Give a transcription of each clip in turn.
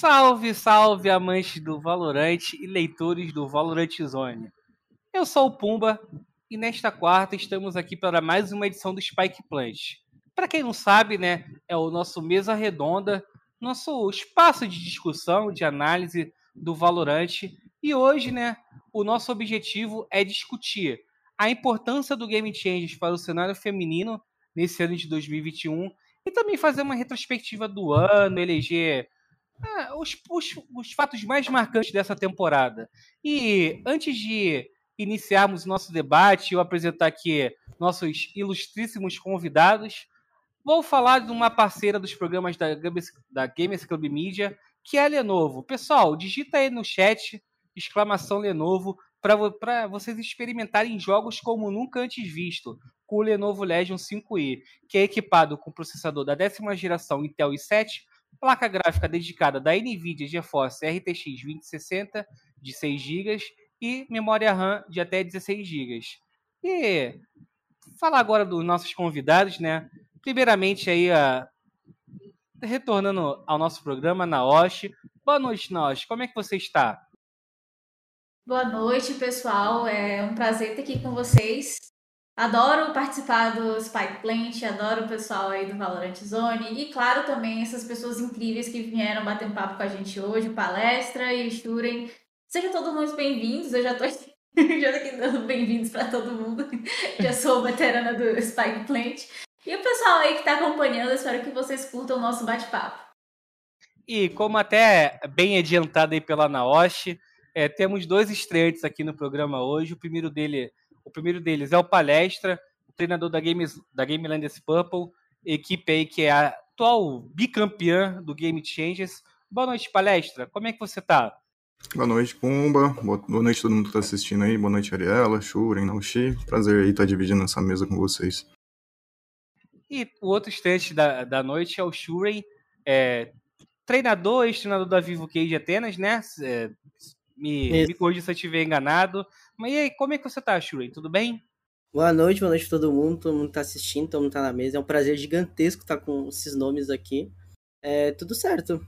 Salve, salve, amantes do Valorant e leitores do Valorant Zone. Eu sou o Pumba e nesta quarta estamos aqui para mais uma edição do Spike Plant. Para quem não sabe, né, é o nosso mesa redonda, nosso espaço de discussão, de análise do Valorant. E hoje, né, o nosso objetivo é discutir a importância do Game Changers para o cenário feminino nesse ano de 2021 e também fazer uma retrospectiva do ano, eleger ah, os, os, os fatos mais marcantes dessa temporada. E antes de iniciarmos nosso debate, eu apresentar aqui nossos ilustríssimos convidados, vou falar de uma parceira dos programas da, da Gamers Club Media, que é a Lenovo. Pessoal, digita aí no chat, exclamação Lenovo, para vocês experimentarem jogos como nunca antes visto, com o Lenovo Legion 5i, que é equipado com processador da décima geração Intel i7, placa gráfica dedicada da NVIDIA GeForce RTX 2060 de 6 GB e memória RAM de até 16 GB. E falar agora dos nossos convidados, né? Primeiramente aí a retornando ao nosso programa Naoshi. Boa noite, Naoshi. Como é que você está? Boa noite, pessoal. É um prazer estar aqui com vocês. Adoro participar do Spike Plant, adoro o pessoal aí do Valorant Zone e, claro, também essas pessoas incríveis que vieram bater um papo com a gente hoje, Palestra e Sturen. Sejam todos muito bem-vindos, eu já tô aqui, já tô aqui dando bem-vindos para todo mundo. já sou veterana do Spike Plant. E o pessoal aí que está acompanhando, espero que vocês curtam o nosso bate-papo. E como até bem adiantado aí pela Naoshi, é, temos dois estreantes aqui no programa hoje. O primeiro dele o primeiro deles é o Palestra, o treinador da, Games, da Game Landers Purple, equipe aí que é a atual bicampeã do Game Changes. Boa noite, Palestra. Como é que você tá? Boa noite, Pumba. Boa noite todo mundo que está assistindo aí. Boa noite, Ariela, Shuren, Nauchi. Prazer aí estar dividindo essa mesa com vocês. E o outro estante da, da noite é o Shuren, é, treinador, ex-treinador da Vivo Cage Atenas, né? É, me, me corrija se eu estiver enganado. Mas e aí, como é que você tá, Shurei? Tudo bem? Boa noite, boa noite pra todo mundo. Todo mundo tá assistindo, todo mundo tá na mesa. É um prazer gigantesco estar com esses nomes aqui. É tudo certo.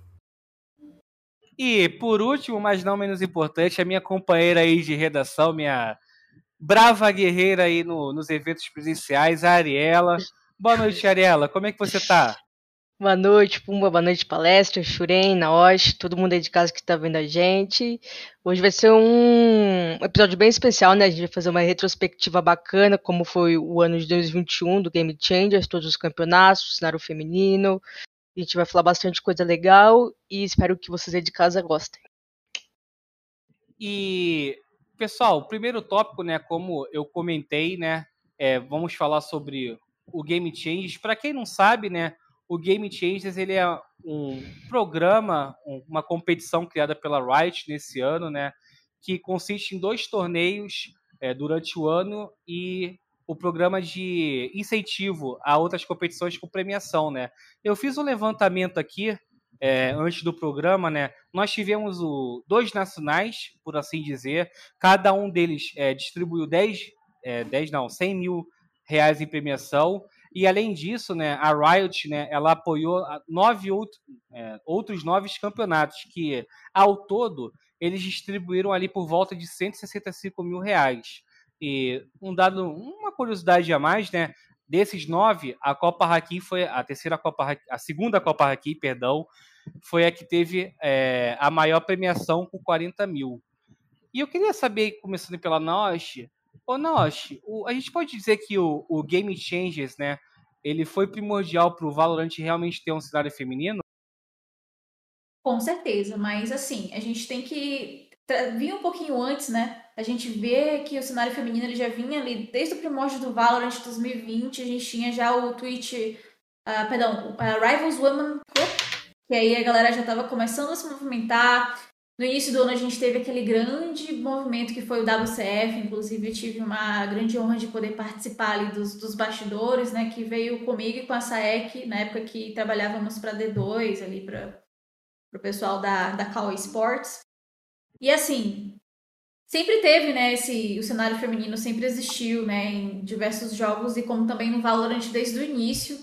E por último, mas não menos importante, a minha companheira aí de redação, minha brava guerreira aí no, nos eventos presenciais, a Ariela. Boa noite, Ariela. Como é que você tá? Boa noite, Pumba, boa noite, palestra, Shuren, Naoshi, todo mundo aí de casa que está vendo a gente. Hoje vai ser um episódio bem especial, né? A gente vai fazer uma retrospectiva bacana, como foi o ano de 2021 do Game Changers, todos os campeonatos, cenário feminino. A gente vai falar bastante coisa legal e espero que vocês aí de casa gostem. E, pessoal, o primeiro tópico, né, como eu comentei, né, é, vamos falar sobre o Game Changers. Para quem não sabe, né, o Game Changers ele é um programa, uma competição criada pela Riot nesse ano, né? Que consiste em dois torneios é, durante o ano e o programa de incentivo a outras competições com premiação, né? Eu fiz um levantamento aqui é, antes do programa, né? Nós tivemos o, dois nacionais, por assim dizer. Cada um deles é, distribuiu 10, é, 10 não, 100 mil reais em premiação. E além disso, né, a Riot, né, ela apoiou nove outro, é, outros nove campeonatos que, ao todo, eles distribuíram ali por volta de 165 mil reais. E um dado, uma curiosidade a mais, né? Desses nove, a Copa Haki foi a terceira Copa a segunda Copa Haki, perdão, foi a que teve é, a maior premiação com 40 mil. E eu queria saber, começando pela Nosh, Ô, Nosh, a gente pode dizer que o, o Game Changers, né, ele foi primordial para o Valorant realmente ter um cenário feminino? Com certeza, mas assim, a gente tem que vir um pouquinho antes, né? A gente vê que o cenário feminino ele já vinha ali desde o primórdio do Valorant 2020, a gente tinha já o Twitch, uh, perdão, uh, Rivals Women Club, que aí a galera já estava começando a se movimentar, no início do ano a gente teve aquele grande movimento que foi o WCF, inclusive eu tive uma grande honra de poder participar ali dos, dos bastidores, né, que veio comigo e com a Saek, na época que trabalhávamos para D2 ali para o pessoal da, da Call Sports. E assim, sempre teve, né, esse, o cenário feminino sempre existiu, né, em diversos jogos e como também no Valorant desde o início.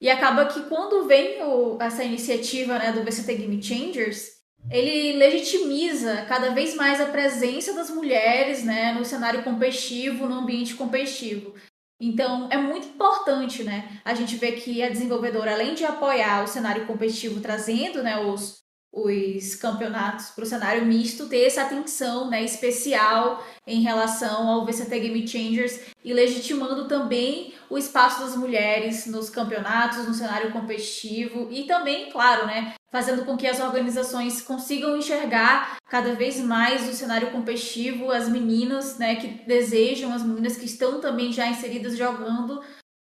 E acaba que quando vem o, essa iniciativa, né, do VCT Game Changers, ele legitimiza cada vez mais a presença das mulheres né, no cenário competitivo, no ambiente competitivo. Então, é muito importante, né? A gente vê que a desenvolvedora, além de apoiar o cenário competitivo, trazendo né, os, os campeonatos para o cenário misto, ter essa atenção né, especial em relação ao VCT Game Changers e legitimando também o espaço das mulheres nos campeonatos, no cenário competitivo e também, claro, né, fazendo com que as organizações consigam enxergar cada vez mais o cenário competitivo, as meninas né, que desejam, as meninas que estão também já inseridas jogando,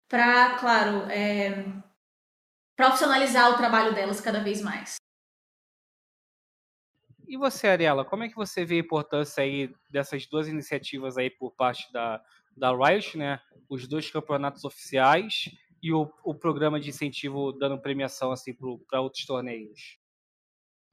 para, claro, é, profissionalizar o trabalho delas cada vez mais. E você, Ariela, como é que você vê a importância aí dessas duas iniciativas aí por parte da, da Riot, né? Os dois campeonatos oficiais e o, o programa de incentivo dando premiação assim para outros torneios?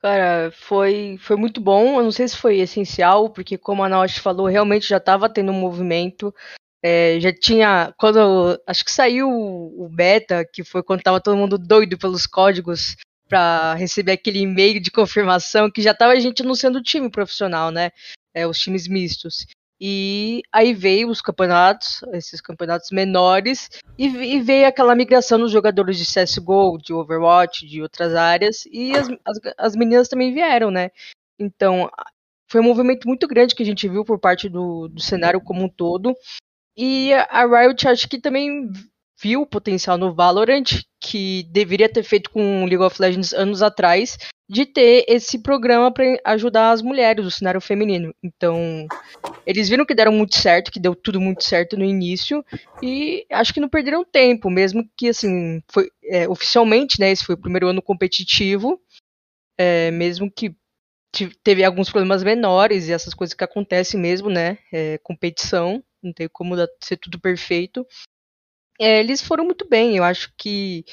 Cara, foi, foi muito bom. Eu não sei se foi essencial, porque como a Naoshi falou, realmente já estava tendo um movimento. É, já tinha. Quando. Acho que saiu o beta, que foi quando tava todo mundo doido pelos códigos para receber aquele e-mail de confirmação que já estava a gente anunciando o time profissional, né? É, os times mistos. E aí veio os campeonatos, esses campeonatos menores, e, e, veio aquela migração dos jogadores de CSGO, de Overwatch, de outras áreas, e as, as, as meninas também vieram, né? Então, foi um movimento muito grande que a gente viu por parte do, do cenário como um todo. E a Riot acho que também viu o potencial no Valorant, que deveria ter feito com League of Legends anos atrás, de ter esse programa para ajudar as mulheres do cenário feminino. Então, eles viram que deram muito certo, que deu tudo muito certo no início, e acho que não perderam tempo, mesmo que, assim, foi é, oficialmente, né, esse foi o primeiro ano competitivo, é, mesmo que teve alguns problemas menores e essas coisas que acontecem mesmo, né, é, competição, não tem como ser tudo perfeito, é, eles foram muito bem. Eu acho que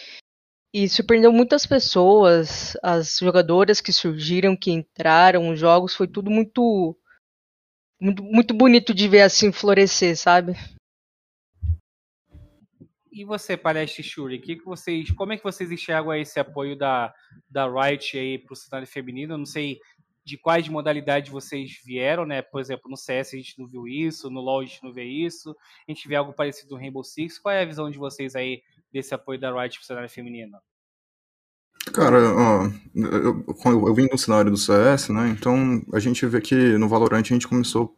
e surpreendeu muitas pessoas, as jogadoras que surgiram, que entraram, os jogos, foi tudo muito, muito, muito bonito de ver assim florescer, sabe? E você, Palestre Shuri, que que vocês, como é que vocês enxergam esse apoio da, da Riot aí para o cenário feminino? Eu não sei de quais modalidades vocês vieram, né? Por exemplo, no CS a gente não viu isso, no LoL a gente não vê isso, a gente vê algo parecido no Rainbow Six. Qual é a visão de vocês aí desse apoio da Riot pro cenário feminino? Cara, ó, eu, eu, vim do cenário do CS, né? Então a gente vê que no Valorant a gente começou,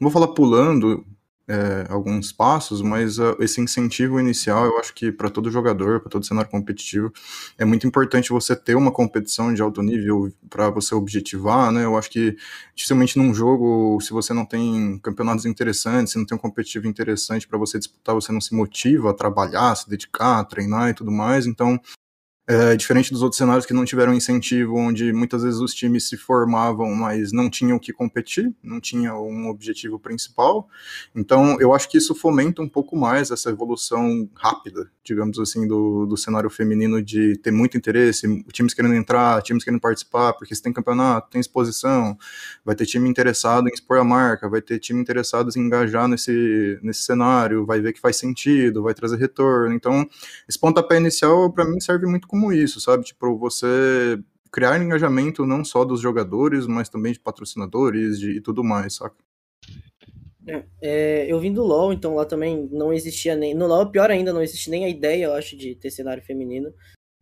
não vou falar pulando, é, alguns passos, mas uh, esse incentivo inicial, eu acho que para todo jogador, para todo cenário competitivo, é muito importante você ter uma competição de alto nível para você objetivar, né? Eu acho que dificilmente num jogo, se você não tem campeonatos interessantes, se não tem um competitivo interessante para você disputar, você não se motiva a trabalhar, se dedicar, a treinar e tudo mais. Então, é, diferente dos outros cenários que não tiveram incentivo, onde muitas vezes os times se formavam, mas não tinham que competir, não tinha um objetivo principal. Então, eu acho que isso fomenta um pouco mais essa evolução rápida, digamos assim, do, do cenário feminino de ter muito interesse, times querendo entrar, times querendo participar, porque se tem campeonato, tem exposição, vai ter time interessado em expor a marca, vai ter time interessado em engajar nesse, nesse cenário, vai ver que faz sentido, vai trazer retorno. Então, esse pontapé inicial, para mim, serve muito como como isso, sabe? Tipo, você criar engajamento não só dos jogadores, mas também de patrocinadores de, e tudo mais, saca? É, é, eu vim do LoL, então lá também não existia nem. No LoL, pior ainda, não existe nem a ideia, eu acho, de ter cenário feminino.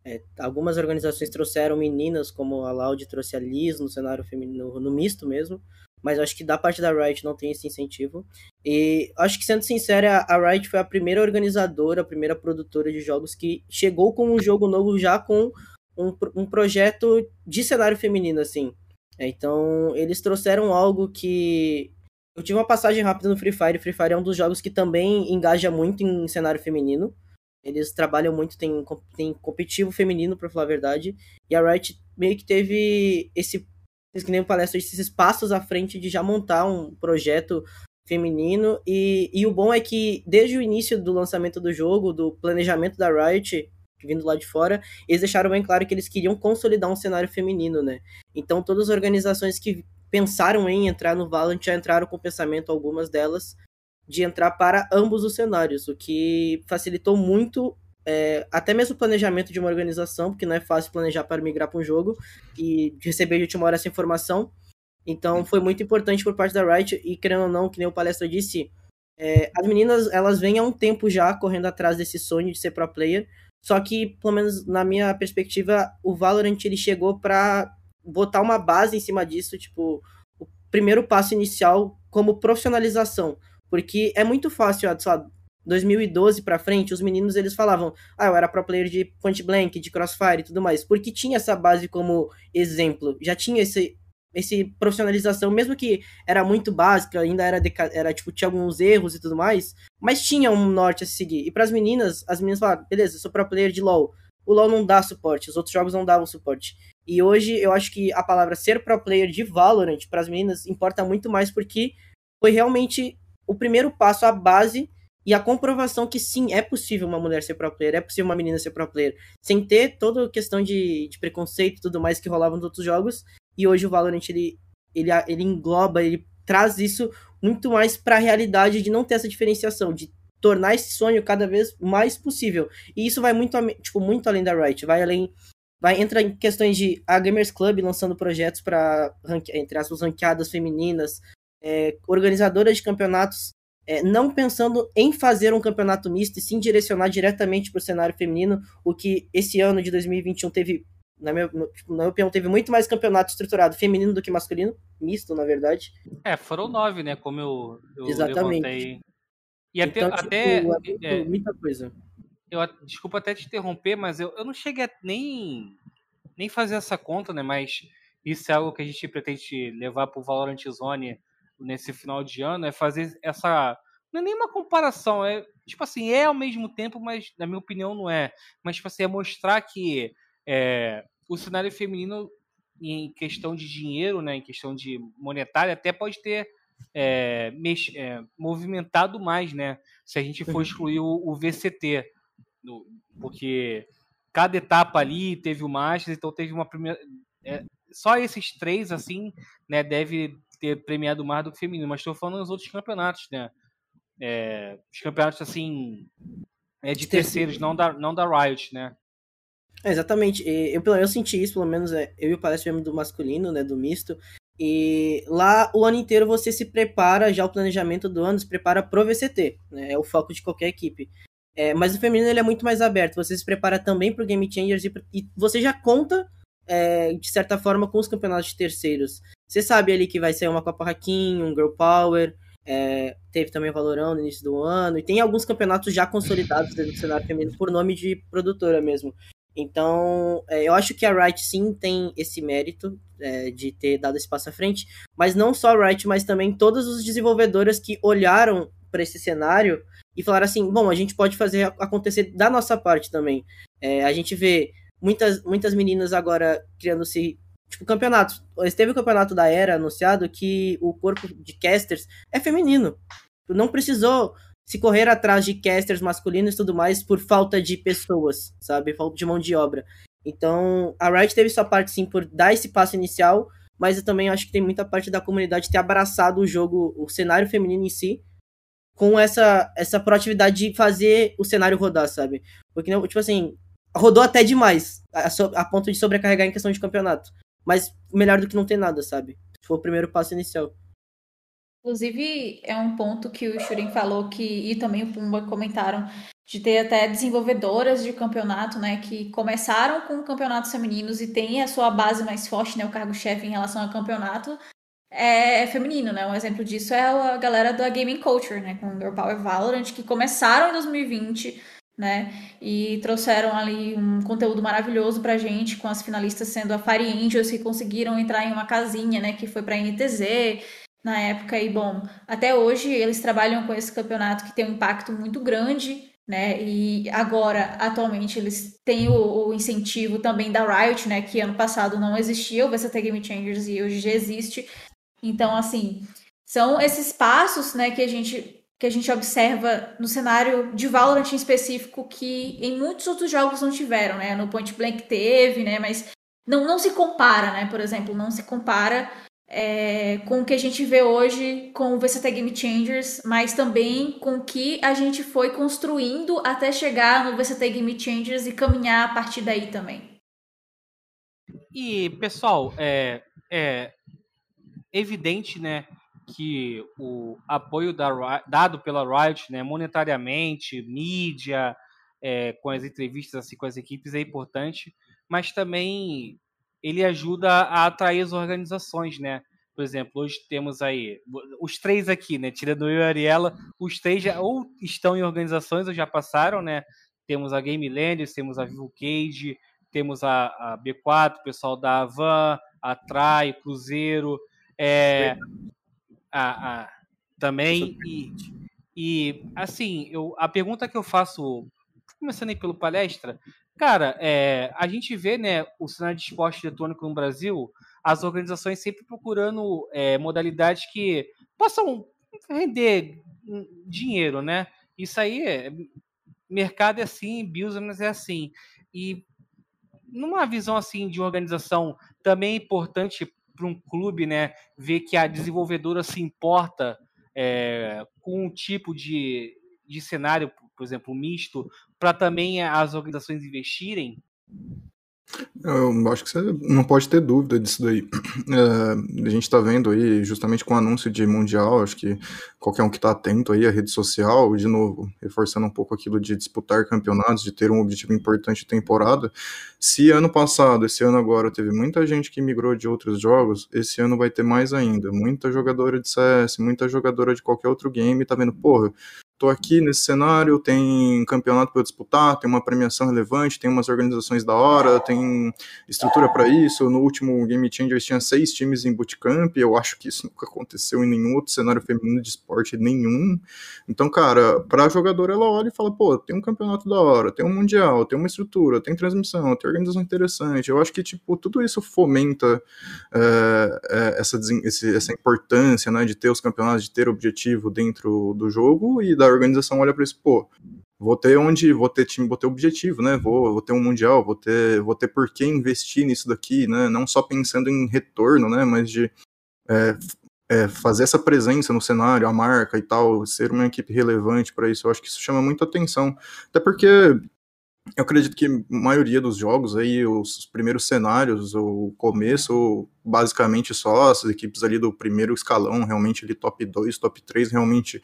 É, algumas organizações trouxeram meninas, como a Loud trouxe a Liz no cenário feminino, no, no misto mesmo mas acho que da parte da Riot não tem esse incentivo. E acho que, sendo sincero, a Riot foi a primeira organizadora, a primeira produtora de jogos que chegou com um jogo novo já com um, um projeto de cenário feminino, assim. É, então, eles trouxeram algo que. Eu tive uma passagem rápida no Free Fire. Free Fire é um dos jogos que também engaja muito em cenário feminino. Eles trabalham muito, tem, tem competitivo feminino, para falar a verdade. E a Riot meio que teve esse que nem palestra esses passos à frente de já montar um projeto feminino e, e o bom é que desde o início do lançamento do jogo, do planejamento da Riot, vindo lá de fora, eles deixaram bem claro que eles queriam consolidar um cenário feminino, né? Então todas as organizações que pensaram em entrar no Valorant já entraram com pensamento, algumas delas, de entrar para ambos os cenários, o que facilitou muito é, até mesmo o planejamento de uma organização, porque não é fácil planejar para migrar para um jogo e receber de última hora essa informação. Então foi muito importante por parte da Riot e querendo ou não, que nem o palestra disse, é, as meninas elas vêm há um tempo já correndo atrás desse sonho de ser pro player, só que pelo menos na minha perspectiva o Valorant ele chegou para botar uma base em cima disso, tipo o primeiro passo inicial como profissionalização, porque é muito fácil, sei lá, 2012 para frente, os meninos eles falavam: "Ah, eu era pro player de Point Blank, de Crossfire e tudo mais", porque tinha essa base como exemplo. Já tinha esse esse profissionalização, mesmo que era muito básica, ainda era, era tipo, tinha alguns erros e tudo mais, mas tinha um norte a seguir. E para as meninas, as meninas falaram, beleza, sou pro player de LoL. O LoL não dá suporte, os outros jogos não davam suporte. E hoje eu acho que a palavra ser pro player de Valorant para as meninas importa muito mais porque foi realmente o primeiro passo, a base e a comprovação que sim, é possível uma mulher ser pro player, é possível uma menina ser pro player, sem ter toda a questão de, de preconceito e tudo mais que rolava nos outros jogos. E hoje o Valorant ele, ele, ele engloba, ele traz isso muito mais para a realidade de não ter essa diferenciação, de tornar esse sonho cada vez mais possível. E isso vai muito, tipo, muito além da Riot, vai além vai entrar em questões de a Gamers Club lançando projetos para entre as ranqueadas femininas, é, organizadoras de campeonatos é, não pensando em fazer um campeonato misto e sim direcionar diretamente para o cenário feminino, o que esse ano de 2021 teve, na minha, tipo, na minha opinião, teve muito mais campeonato estruturado feminino do que masculino, misto, na verdade. É, foram nove, né? Como eu, eu Exatamente. levantei. E até. Então, até tipo, é, é, muita coisa. Eu, desculpa até te interromper, mas eu, eu não cheguei a nem, nem fazer essa conta, né? Mas isso é algo que a gente pretende levar para o Valorant Zone nesse final de ano é fazer essa. Não é nenhuma comparação, é tipo assim, é ao mesmo tempo, mas na minha opinião não é. Mas tipo assim, é mostrar que é, o cenário feminino, em questão de dinheiro, né, em questão de monetária, até pode ter é, mex, é, movimentado mais, né? Se a gente for excluir o, o VCT. No, porque cada etapa ali teve o Masters, então teve uma primeira. É, só esses três, assim, né, deve ter premiado mais do que feminino, mas estou falando nos outros campeonatos, né? É, os campeonatos, assim, é de terceiros, não da, não da Riot, né? É, exatamente. Eu, eu senti isso, pelo menos, é, eu e o Palestra do masculino, né, do misto, e lá o ano inteiro você se prepara, já o planejamento do ano se prepara pro VCT, né? É o foco de qualquer equipe. É, mas o feminino ele é muito mais aberto, você se prepara também pro Game Changers e, e você já conta, é, de certa forma, com os campeonatos de terceiros. Você sabe ali que vai ser uma Copa Hakim, um Girl Power, é, teve também o Valorão no início do ano, e tem alguns campeonatos já consolidados dentro do cenário feminino por nome de produtora mesmo. Então, é, eu acho que a Riot sim tem esse mérito é, de ter dado esse passo à frente, mas não só a Riot, mas também todas as desenvolvedoras que olharam para esse cenário e falaram assim: bom, a gente pode fazer acontecer da nossa parte também. É, a gente vê muitas, muitas meninas agora criando-se Tipo, campeonatos. Teve o campeonato da Era anunciado que o corpo de casters é feminino. Não precisou se correr atrás de casters masculinos e tudo mais por falta de pessoas, sabe? Falta de mão de obra. Então, a Riot teve sua parte sim por dar esse passo inicial, mas eu também acho que tem muita parte da comunidade ter abraçado o jogo, o cenário feminino em si, com essa, essa proatividade de fazer o cenário rodar, sabe? Porque, tipo assim, rodou até demais, a, a ponto de sobrecarregar em questão de campeonato mas melhor do que não ter nada, sabe? Foi o primeiro passo inicial. Inclusive, é um ponto que o Shurin falou que, e também o Pumba comentaram, de ter até desenvolvedoras de campeonato, né, que começaram com campeonatos femininos e tem a sua base mais forte, né, o cargo-chefe em relação ao campeonato, é, é feminino, né? Um exemplo disso é a galera da Gaming Culture, né, com Girl Power Valorant, que começaram em 2020 né? E trouxeram ali um conteúdo maravilhoso pra gente, com as finalistas sendo a Fire Angels, que conseguiram entrar em uma casinha, né? Que foi pra NTZ na época. E, bom, até hoje eles trabalham com esse campeonato que tem um impacto muito grande, né? E agora, atualmente, eles têm o, o incentivo também da Riot, né? Que ano passado não existia o VCT Game Changers e hoje já existe. Então, assim, são esses passos, né, que a gente que a gente observa no cenário de Valorant em específico que em muitos outros jogos não tiveram, né? No Point Blank teve, né? Mas não, não se compara, né? Por exemplo, não se compara é, com o que a gente vê hoje com o VCT Game Changers, mas também com o que a gente foi construindo até chegar no VCT Game Changers e caminhar a partir daí também. E, pessoal, é, é evidente, né, que o apoio da, dado pela Riot, né, monetariamente, mídia, é, com as entrevistas assim, com as equipes é importante, mas também ele ajuda a atrair as organizações, né? Por exemplo, hoje temos aí os três aqui, né? Tirando eu e a Ariela, os três já ou estão em organizações ou já passaram, né? Temos a Game Landers, temos a Vivo Cage, temos a, a B4, o pessoal da Avan, a Trai, Cruzeiro, é, a, a, também. E, e, assim, eu, a pergunta que eu faço, começando aí pelo palestra, cara, é, a gente vê né, o cenário de esporte eletrônico no Brasil, as organizações sempre procurando é, modalidades que possam render dinheiro, né? Isso aí é. Mercado é assim, business é assim. E numa visão assim de organização também é importante para um clube, né, ver que a desenvolvedora se importa é, com um tipo de, de cenário, por exemplo, misto, para também as organizações investirem? Eu acho que você não pode ter dúvida disso daí. É, a gente está vendo aí, justamente com o anúncio de Mundial, acho que qualquer um que está atento aí à rede social, de novo, reforçando um pouco aquilo de disputar campeonatos, de ter um objetivo importante de temporada. Se ano passado, esse ano agora, teve muita gente que migrou de outros jogos, esse ano vai ter mais ainda. Muita jogadora de CS, muita jogadora de qualquer outro game, tá vendo, porra, tô aqui nesse cenário, tem campeonato para disputar, tem uma premiação relevante, tem umas organizações da hora, tem estrutura para isso. No último Game Changers tinha seis times em bootcamp, eu acho que isso nunca aconteceu em nenhum outro cenário feminino de esporte nenhum. Então, cara, para jogador ela olha e fala, pô, tem um campeonato da hora, tem um mundial, tem uma estrutura, tem transmissão, tem organização interessante. Eu acho que tipo tudo isso fomenta é, essa, essa importância, né, de ter os campeonatos, de ter objetivo dentro do jogo e da organização olha para isso, pô, vou ter onde, vou ter time, vou ter objetivo, né? Vou, vou ter um mundial, vou ter, vou ter por que investir nisso daqui, né? Não só pensando em retorno, né? Mas de é, é, fazer essa presença no cenário, a marca e tal, ser uma equipe relevante para isso. Eu acho que isso chama muita atenção, até porque eu acredito que a maioria dos jogos aí, os primeiros cenários, o começo, basicamente só as equipes ali do primeiro escalão, realmente ali top 2, top 3, realmente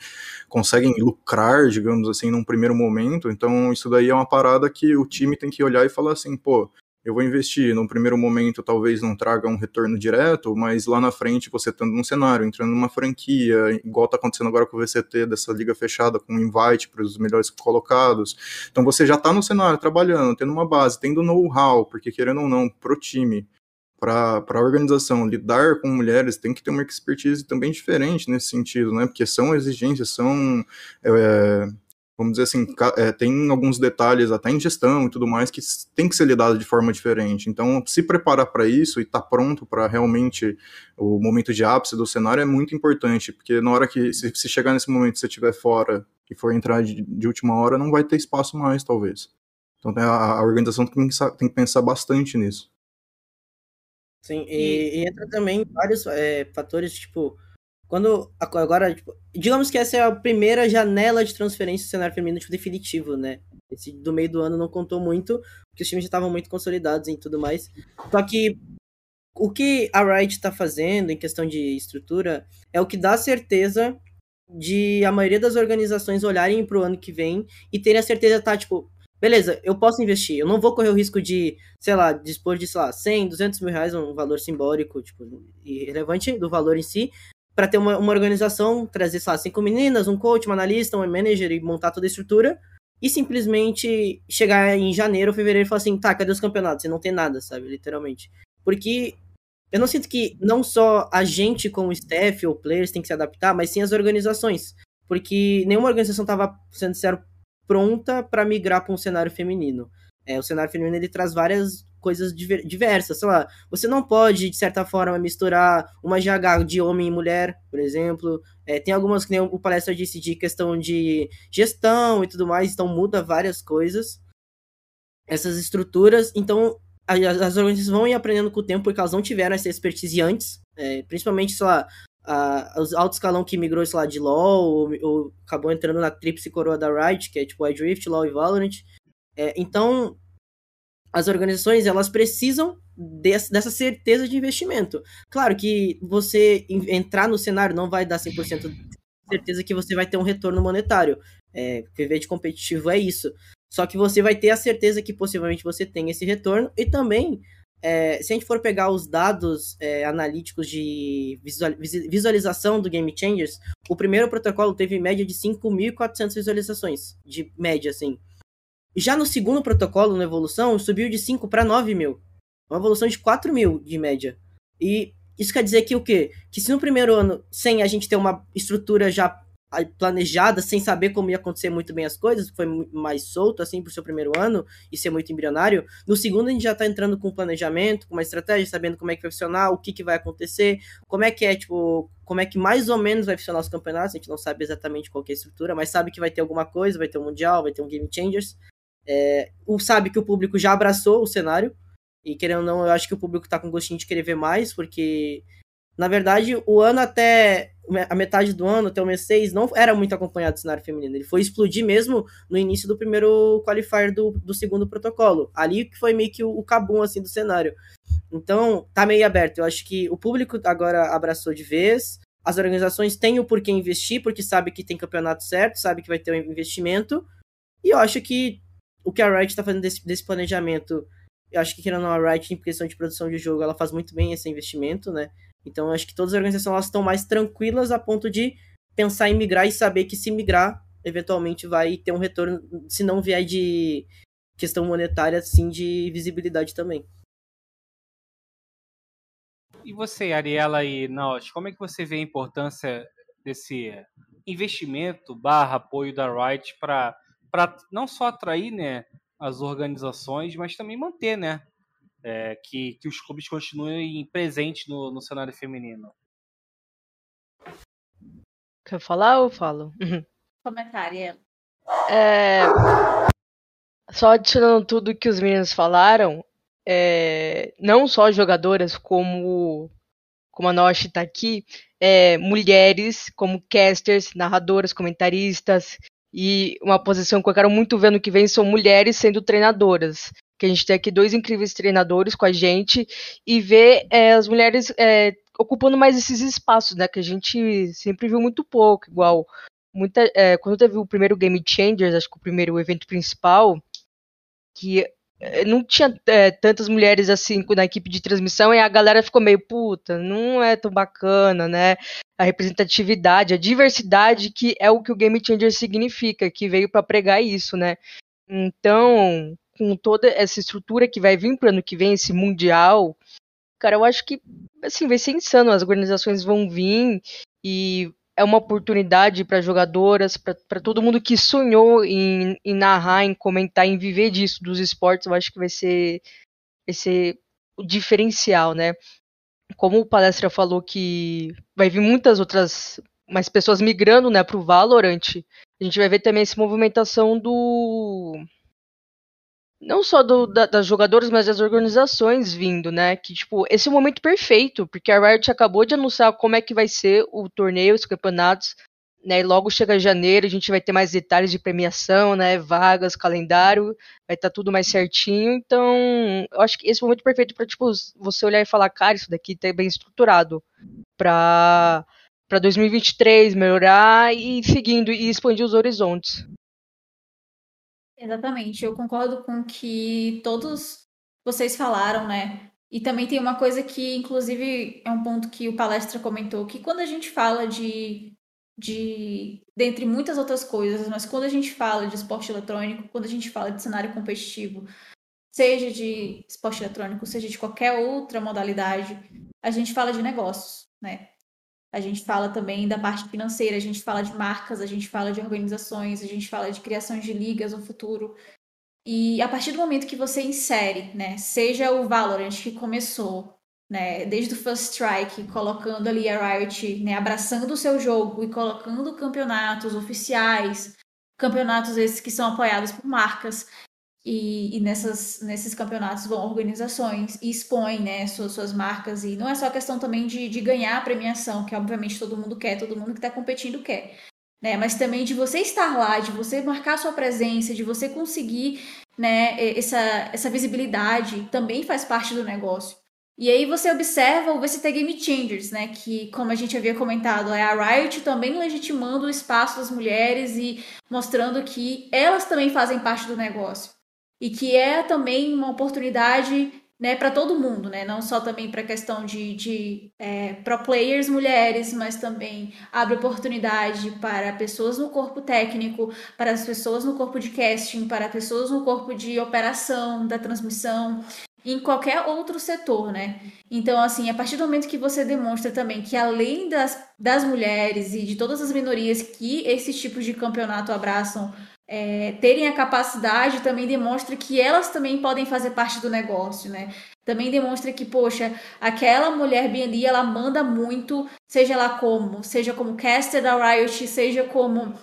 conseguem lucrar, digamos assim, num primeiro momento. Então, isso daí é uma parada que o time tem que olhar e falar assim, pô, eu vou investir, num primeiro momento talvez não traga um retorno direto, mas lá na frente você estando num cenário, entrando numa franquia, igual está acontecendo agora com o VCT, dessa liga fechada, com invite para os melhores colocados. Então você já está no cenário, trabalhando, tendo uma base, tendo know-how, porque querendo ou não, pro time, para a organização lidar com mulheres tem que ter uma expertise também diferente nesse sentido, né? Porque são exigências, são é, vamos dizer assim, é, tem alguns detalhes até em gestão e tudo mais que tem que ser lidado de forma diferente. Então, se preparar para isso e estar tá pronto para realmente o momento de ápice do cenário é muito importante, porque na hora que se, se chegar nesse momento você estiver fora e for entrar de, de, última hora, não vai ter espaço mais, talvez. Então, a, a organização tem que, pensar, tem que pensar bastante nisso. Sim, e, e entra também vários é, fatores, tipo, quando agora, tipo, digamos que essa é a primeira janela de transferência do cenário feminino tipo, definitivo, né? Esse do meio do ano não contou muito, porque os times já estavam muito consolidados e tudo mais. Só que o que a Riot está fazendo em questão de estrutura é o que dá certeza de a maioria das organizações olharem para o ano que vem e terem a certeza, tá, tipo, beleza, eu posso investir, eu não vou correr o risco de, sei lá, dispor de, sei lá, 100, 200 mil reais, um valor simbólico, tipo, irrelevante do valor em si, para ter uma, uma organização, trazer, sei lá, cinco meninas, um coach, uma analista, um manager e montar toda a estrutura, e simplesmente chegar em janeiro ou fevereiro e falar assim, tá, cadê os campeonatos? E não tem nada, sabe, literalmente. Porque eu não sinto que não só a gente como staff ou players tem que se adaptar, mas sim as organizações. Porque nenhuma organização estava, sendo sincero, pronta para migrar para um cenário feminino. É, o cenário feminino ele traz várias coisas diversas, sei lá, você não pode, de certa forma, misturar uma GH de homem e mulher, por exemplo, é, tem algumas que nem o palestra disse de questão de gestão e tudo mais, então muda várias coisas, essas estruturas, então as, as organizações vão ir aprendendo com o tempo porque elas não tiveram essa expertise antes, É, principalmente, sei lá, a, os alto escalão que migrou, sei lá, de LoL, ou, ou acabou entrando na tríplice coroa da Riot, que é tipo Wild Rift, LoL e Valorant. É, então, as organizações, elas precisam desse, dessa certeza de investimento. Claro que você entrar no cenário não vai dar 100% de certeza que você vai ter um retorno monetário. É, viver de competitivo é isso. Só que você vai ter a certeza que possivelmente você tem esse retorno e também é, se a gente for pegar os dados é, analíticos de visualização do Game Changers, o primeiro protocolo teve média de 5.400 visualizações, de média, assim. Já no segundo protocolo, na evolução, subiu de 5 para 9 mil. Uma evolução de 4 mil de média. E isso quer dizer que o quê? Que se no primeiro ano, sem a gente ter uma estrutura já planejada, sem saber como ia acontecer muito bem as coisas, foi mais solto, assim, pro seu primeiro ano, e ser muito embrionário. No segundo, a gente já tá entrando com planejamento, com uma estratégia, sabendo como é que vai funcionar, o que que vai acontecer, como é que é, tipo, como é que mais ou menos vai funcionar os campeonatos, a gente não sabe exatamente qual é a estrutura, mas sabe que vai ter alguma coisa, vai ter um Mundial, vai ter um Game Changers, é, o, sabe que o público já abraçou o cenário, e querendo ou não, eu acho que o público tá com gostinho de querer ver mais, porque na verdade, o ano até a metade do ano, até o mês 6, não era muito acompanhado do cenário feminino. Ele foi explodir mesmo no início do primeiro qualifier do, do segundo protocolo. Ali que foi meio que o, o cabum assim do cenário. Então, tá meio aberto. Eu acho que o público agora abraçou de vez. As organizações têm o porquê investir, porque sabe que tem campeonato certo, sabe que vai ter um investimento. E eu acho que o que a Riot está fazendo desse, desse planejamento, eu acho que querendo a Riot em questão de produção de jogo, ela faz muito bem esse investimento, né? Então, acho que todas as organizações elas estão mais tranquilas a ponto de pensar em migrar e saber que se migrar, eventualmente vai ter um retorno, se não vier de questão monetária, sim de visibilidade também. E você, Ariela e Naosh, como é que você vê a importância desse investimento barra apoio da Riot para não só atrair né, as organizações, mas também manter né, é, que, que os clubes continuem presentes no, no cenário feminino. Quer falar ou falo? Comentário. É, só adicionando tudo que os meninos falaram, é, não só jogadoras como como a Noshi está aqui, é, mulheres como casters, narradoras, comentaristas e uma posição que eu quero muito ver no que vem são mulheres sendo treinadoras que a gente tem aqui dois incríveis treinadores com a gente e ver é, as mulheres é, ocupando mais esses espaços, né? Que a gente sempre viu muito pouco, igual muita, é, quando teve o primeiro Game Changers, acho que o primeiro evento principal, que não tinha é, tantas mulheres assim na equipe de transmissão e a galera ficou meio puta, não é tão bacana, né? A representatividade, a diversidade que é o que o Game Changer significa, que veio para pregar isso, né? Então, com toda essa estrutura que vai vir para ano que vem, esse mundial, cara, eu acho que assim vai ser insano. As organizações vão vir e é uma oportunidade para jogadoras, para todo mundo que sonhou em, em, narrar, em comentar, em viver disso dos esportes. Eu acho que vai ser, ser o diferencial, né? Como o palestra falou que vai vir muitas outras mais pessoas migrando, né, para o Valorant. A gente vai ver também essa movimentação do não só do, da, das jogadoras, mas das organizações vindo, né? Que, tipo, esse é o momento perfeito, porque a Riot acabou de anunciar como é que vai ser o torneio, os campeonatos, né? E logo chega janeiro, a gente vai ter mais detalhes de premiação, né? Vagas, calendário, vai estar tá tudo mais certinho. Então, eu acho que esse é o momento perfeito para tipo, você olhar e falar, cara, isso daqui tá bem estruturado para para 2023 melhorar e seguindo e expandir os horizontes. Exatamente, eu concordo com o que todos vocês falaram, né? E também tem uma coisa que, inclusive, é um ponto que o palestra comentou, que quando a gente fala de, de dentre muitas outras coisas, mas quando a gente fala de esporte eletrônico, quando a gente fala de cenário competitivo, seja de esporte eletrônico, seja de qualquer outra modalidade, a gente fala de negócios, né? A gente fala também da parte financeira, a gente fala de marcas, a gente fala de organizações, a gente fala de criação de ligas no futuro. E a partir do momento que você insere, né, seja o Valorant que começou, né, desde o First Strike, colocando ali a Riot, né, abraçando o seu jogo e colocando campeonatos oficiais, campeonatos esses que são apoiados por marcas, E, e, nessas, nesses campeonatos vão organizações e expõem né, suas, suas marcas. E não é só questão também de, de ganhar a premiação, que obviamente todo mundo quer, todo mundo que está competindo quer. Né, mas também de você estar lá, de você marcar sua presença, de você conseguir né, essa, essa visibilidade, também faz parte do negócio. E aí você observa o VCT Game Changers, né? Que, como a gente havia comentado, é a Riot também legitimando o espaço das mulheres e mostrando que elas também fazem parte do negócio. E que é também uma oportunidade né, para todo mundo, né? Não só também para a questão de, de é, pro players mulheres, mas também abre oportunidade para pessoas no corpo técnico, para as pessoas no corpo de casting, para pessoas no corpo de operação, da transmissão em qualquer outro setor, né? Então, assim, a partir do momento que você demonstra também que além das, das mulheres e de todas as minorias que esses tipos de campeonato abraçam, é, terem a capacidade, também demonstra que elas também podem fazer parte do negócio, né? Também demonstra que, poxa, aquela mulher bem ali, ela manda muito, seja lá como, seja como caster da Riot, seja como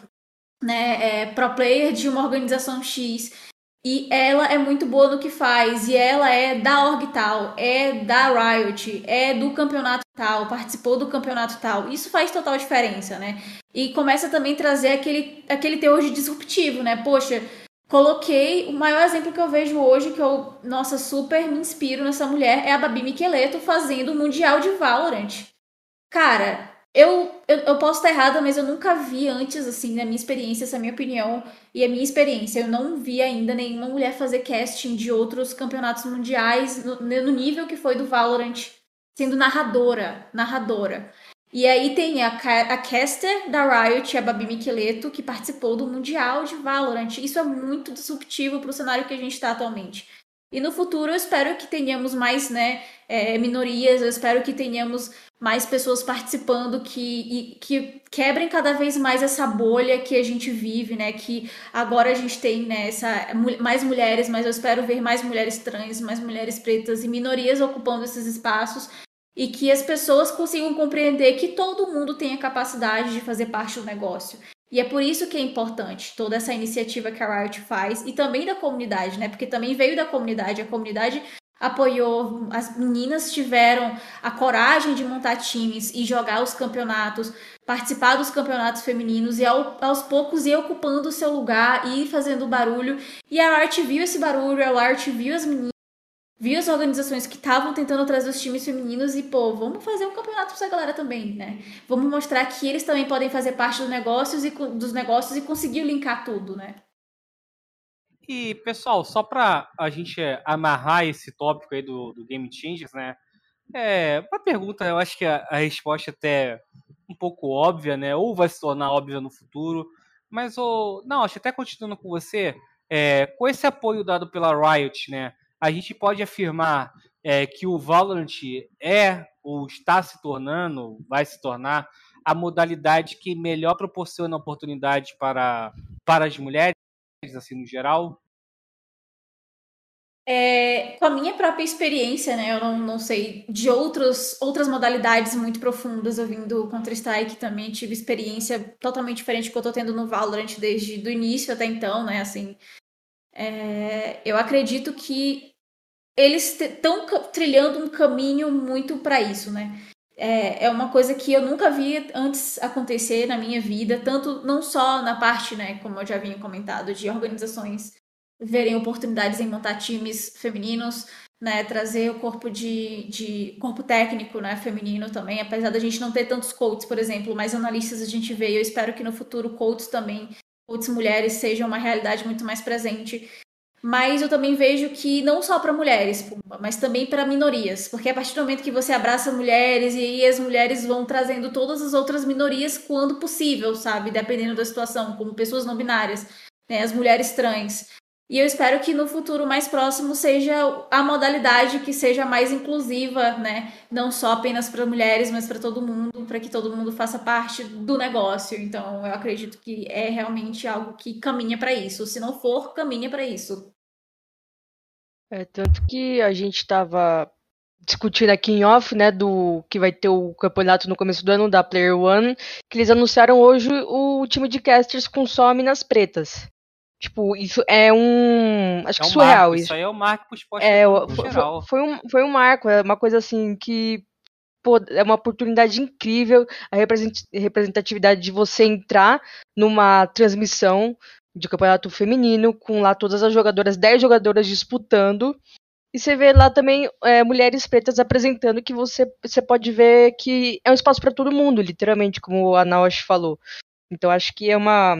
né, é, pro player de uma organização X. E ela é muito boa no que faz, e ela é da org tal, é da Riot, é do campeonato tal, participou do campeonato tal. Isso faz total diferença, né? E começa também a trazer aquele, aquele teor de disruptivo, né? Poxa, coloquei o maior exemplo que eu vejo hoje, que eu, nossa, super me inspiro nessa mulher, é a Babi Micheleto fazendo o Mundial de Valorant. Cara, eu, eu, eu, posso estar errada, mas eu nunca vi antes, assim, na minha experiência, essa é a minha opinião e a minha experiência. Eu não vi ainda nenhuma mulher fazer casting de outros campeonatos mundiais no, no nível que foi do Valorant, sendo narradora, narradora. E aí tem a, a caster da Riot, a Babi Micheleto, que participou do Mundial de Valorant. Isso é muito disruptivo para o cenário que a gente está atualmente. E no futuro eu espero que tenhamos mais né, é, minorias, eu espero que tenhamos mais pessoas participando que, que quebrem cada vez mais essa bolha que a gente vive, né? Que agora a gente tem né, essa, mais mulheres, mas eu espero ver mais mulheres trans, mais mulheres pretas e minorias ocupando esses espaços e que as pessoas consigam compreender que todo mundo tem a capacidade de fazer parte do negócio. E é por isso que é importante toda essa iniciativa que a Riot faz e também da comunidade, né? Porque também veio da comunidade, a comunidade apoiou, as meninas tiveram a coragem de montar times e jogar os campeonatos, participar dos campeonatos femininos e ao, aos poucos ir ocupando o seu lugar e ir fazendo barulho. E a Riot viu esse barulho, a Riot viu as meninas vi as organizações que estavam tentando trazer os times femininos e, pô, vamos fazer um campeonato pra essa galera também, né? Vamos mostrar que eles também podem fazer parte dos negócios e, dos negócios e conseguir linkar tudo, né? E, pessoal, só para a gente amarrar esse tópico aí do, do Game Changers, né? É, uma pergunta, eu acho que a, a resposta é até um pouco óbvia, né? Ou vai se tornar óbvia no futuro. Mas, ou, não, acho até continuando com você, é, com esse apoio dado pela Riot, né? A gente pode afirmar é, que o Valorant é ou está se tornando, vai se tornar a modalidade que melhor proporciona oportunidade para, para as mulheres, assim, no geral? É, com a minha própria experiência, né? Eu não, não sei de outros, outras modalidades muito profundas. Eu vim do Counter-Strike também tive experiência totalmente diferente que eu tô tendo no Valorant desde o início até então, né? Assim, é, eu acredito que eles estão trilhando um caminho muito para isso, né? É, é uma coisa que eu nunca vi antes acontecer na minha vida, tanto não só na parte, né, como eu já havia comentado, de organizações verem oportunidades em montar times femininos, né, trazer o corpo de, de corpo técnico, né, feminino também, apesar da gente não ter tantos coaches, por exemplo, mas analistas a gente vê, eu espero que no futuro coaches também, coaches mulheres sejam uma realidade muito mais presente. Mas eu também vejo que não só para mulheres, mas também para minorias, porque a partir do momento que você abraça mulheres e aí as mulheres vão trazendo todas as outras minorias quando possível, sabe, dependendo da situação, como pessoas não binárias, né, as mulheres trans. E eu espero que no futuro mais próximo seja a modalidade que seja mais inclusiva, né? Não só apenas para mulheres, mas para todo mundo, para que todo mundo faça parte do negócio. Então, eu acredito que é realmente algo que caminha para isso. Se não for, caminha para isso. É, tanto que a gente estava discutindo aqui em off, né, do que vai ter o campeonato no começo do ano da Player One, que eles anunciaram hoje o time de casters com só minas pretas. Tipo, isso é um. Acho É que um surreal marco, isso. isso aí é um marco pro esporte É, o- foi, geral. foi um, foi um marco, é uma coisa assim que pô, é uma oportunidade incrível a represent- representatividade de você entrar numa transmissão de campeonato feminino com lá todas as jogadoras, 10 jogadoras disputando. E você vê lá também é, mulheres pretas apresentando que você, você pode ver que é um espaço para todo mundo, literalmente, como a Naoshi falou. Então acho que é uma.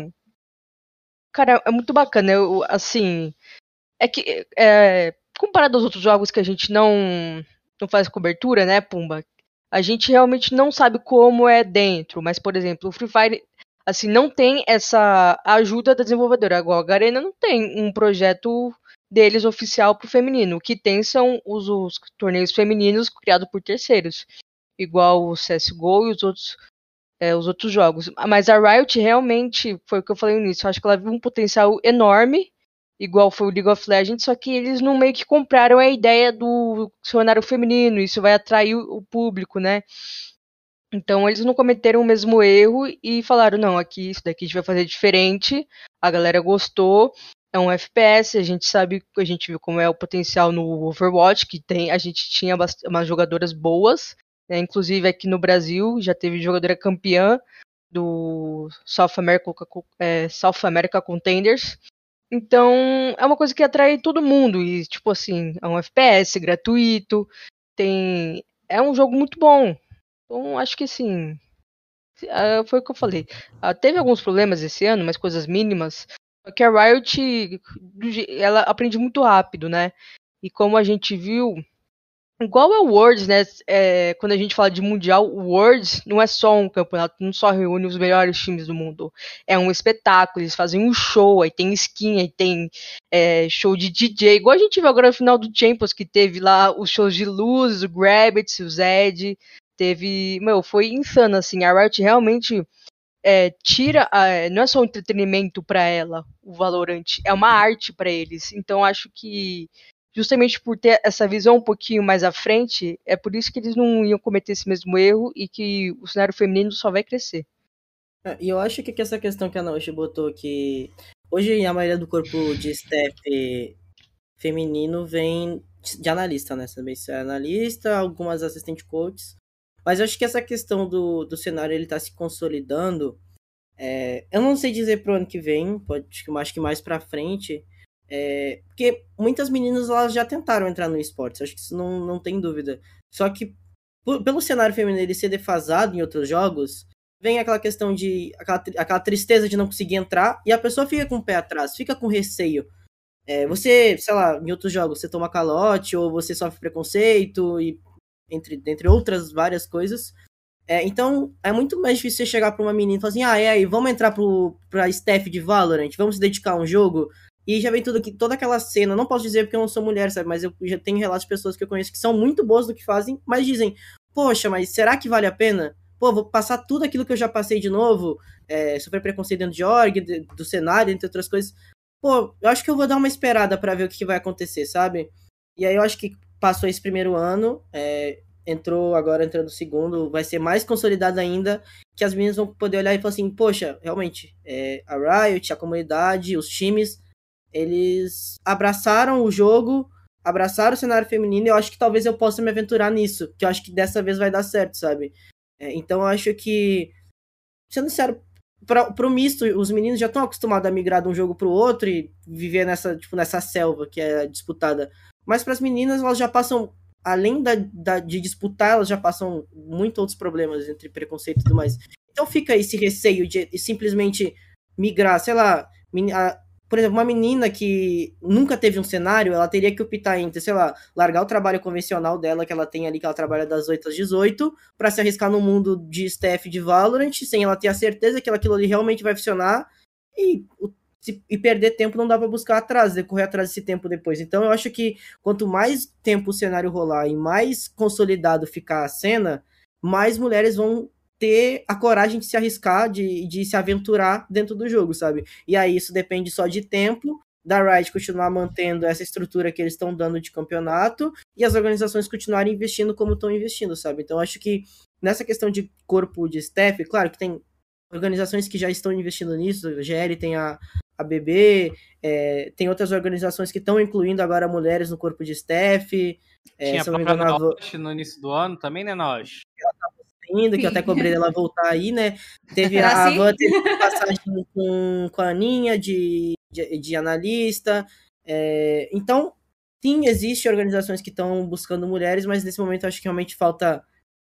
Cara, é muito bacana. Eu, assim. É que. É, comparado aos outros jogos que a gente não, não faz cobertura, né, Pumba? A gente realmente não sabe como é dentro. Mas, por exemplo, o Free Fire. Assim, não tem essa ajuda da desenvolvedora. A Garena não tem um projeto deles oficial pro feminino. O que tem são os, os torneios femininos criados por terceiros. Igual o CSGO e os outros é, os outros jogos. Mas a Riot realmente, foi o que eu falei no início, eu acho que ela viu um potencial enorme, igual foi o League of Legends, só que eles não meio que compraram a ideia do cenário feminino, isso vai atrair o público, né? Então eles não cometeram o mesmo erro e falaram, não, aqui isso daqui a gente vai fazer diferente, a galera gostou, é um FPS, a gente sabe, a gente viu como é o potencial no Overwatch, que tem, a gente tinha umas jogadoras boas, né? Inclusive aqui no Brasil já teve jogadora campeã do South America, é, South America Contenders. Então é uma coisa que atrai todo mundo e tipo assim é um FPS gratuito, tem é um jogo muito bom. Então acho que assim ah, foi o que eu falei. Ah, teve alguns problemas esse ano, mas coisas mínimas. Que a Riot ela aprende muito rápido, né? E como a gente viu Igual é o Worlds, né? É, quando a gente fala de mundial, o Worlds não é só um campeonato, não só reúne os melhores times do mundo. É um espetáculo, eles fazem um show, aí tem skin, aí tem é, show de DJ. Igual a gente viu agora no final do Champions, que teve lá os shows de luz, o Grabbit, o Zed. Teve. Meu, foi insano, assim. A Riot realmente é, tira. a- não é só um entretenimento pra ela, o Valorant, é uma arte pra eles. Então acho que justamente por ter essa visão um pouquinho mais à frente, é por isso que eles não iam cometer esse mesmo erro e que o cenário feminino só vai crescer. É, E eu acho que essa questão que a Naoshi botou que hoje a maioria do corpo de staff feminino vem de analista, né? Também é analista, algumas assistente coaches. Mas eu acho que essa questão do, do cenário ele tá se consolidando. é, eu não sei dizer pro ano que vem, pode, acho que- mais pra frente. É, porque muitas meninas elas já tentaram entrar no esporte, acho que isso não, não tem dúvida. Só que por- pelo cenário feminino ser defasado em outros jogos, vem aquela questão de aquela, aquela tristeza de não conseguir entrar e a pessoa fica com o pé atrás, fica com receio. É, você, sei lá, em outros jogos você toma calote ou você sofre preconceito e entre, entre outras várias coisas. É, então é muito mais difícil você chegar pra uma menina e falar assim: ah, é aí, vamos entrar pro, pra staff de Valorant, vamos se dedicar a um jogo. E já vem tudo que toda aquela cena, não posso dizer porque eu não sou mulher, sabe? Mas eu já tenho relatos de pessoas que eu conheço que são muito boas no que fazem, mas dizem, poxa, mas será que vale a pena? Pô, vou passar tudo aquilo que eu já passei de novo, é, preconceito dentro de org, de- do cenário, entre outras coisas. Pô, eu acho que eu vou dar uma esperada pra ver o que, que vai acontecer, sabe? E aí eu acho que passou esse primeiro ano, é, entrou agora entrando o segundo, vai ser mais consolidado ainda, que as meninas vão poder olhar e falar assim, poxa, realmente, é, a Riot, a comunidade, os times, eles abraçaram o jogo, abraçaram o cenário feminino, e eu acho que talvez eu possa me aventurar nisso, que eu acho que dessa vez vai dar certo, sabe? É, então eu acho que, sendo sincero, pra, pro misto, os meninos já estão acostumados a migrar de um jogo pro outro e viver nessa, tipo, nessa selva que é disputada. Mas para as meninas, elas já passam, além da, da- de disputar, elas já passam muito outros problemas entre preconceito e tudo mais. Então fica esse receio de, simplesmente migrar, sei lá, a- por exemplo, uma menina que nunca teve um cenário, ela teria que optar entre, sei lá, largar o trabalho convencional dela, que ela tem ali, que ela trabalha das 8 às 18, para se arriscar no mundo de staff de Valorant, sem ela ter a certeza que aquilo ali realmente vai funcionar, e, e perder tempo não dá para buscar atrás, correr atrás desse tempo depois. Então eu acho que quanto mais tempo o cenário rolar e mais consolidado ficar a cena, mais mulheres vão ter a coragem de se arriscar, de, de se aventurar dentro do jogo, sabe? E aí isso depende só de tempo, da Riot continuar mantendo essa estrutura que eles estão dando de campeonato e as organizações continuarem investindo como estão investindo, sabe? Então acho que nessa questão de corpo de staff, claro que tem organizações que já estão investindo nisso, a GL tem a, a BB, é, tem outras organizações que estão incluindo agora mulheres no corpo de staff. É, Tinha a própria engano, no início do ano também, né, Nosh? Indo, que eu até cobrei ela voltar aí, né? Teve a, assim? Van teve passagem com, com a Aninha de, de, de analista. É, então, sim, existem organizações que estão buscando mulheres, mas nesse momento acho que realmente falta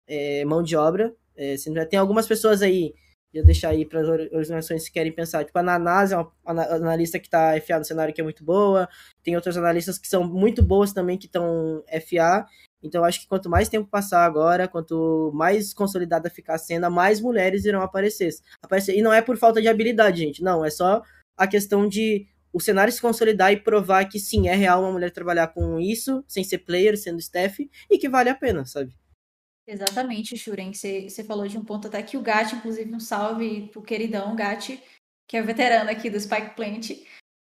é, mão de obra. É, tem algumas pessoas aí ia deixar aí para as organizações que querem pensar. Tipo, a Nanás é uma analista que está FA no cenário que é muito boa. Tem outras analistas que são muito boas também que estão FA. Então, acho que quanto mais tempo passar agora, quanto mais consolidada ficar a cena, mais mulheres irão aparecer. aparecer. E não é por falta de habilidade, gente. Não, é só a questão de o cenário se consolidar e provar que sim, é real uma mulher trabalhar com isso, sem ser player, sendo staff, e que vale a pena, sabe? Exatamente, Shuren. Você, você falou de um ponto até que o Gat, inclusive, um salve pro queridão Gat, que é veterano aqui do Spike Plant,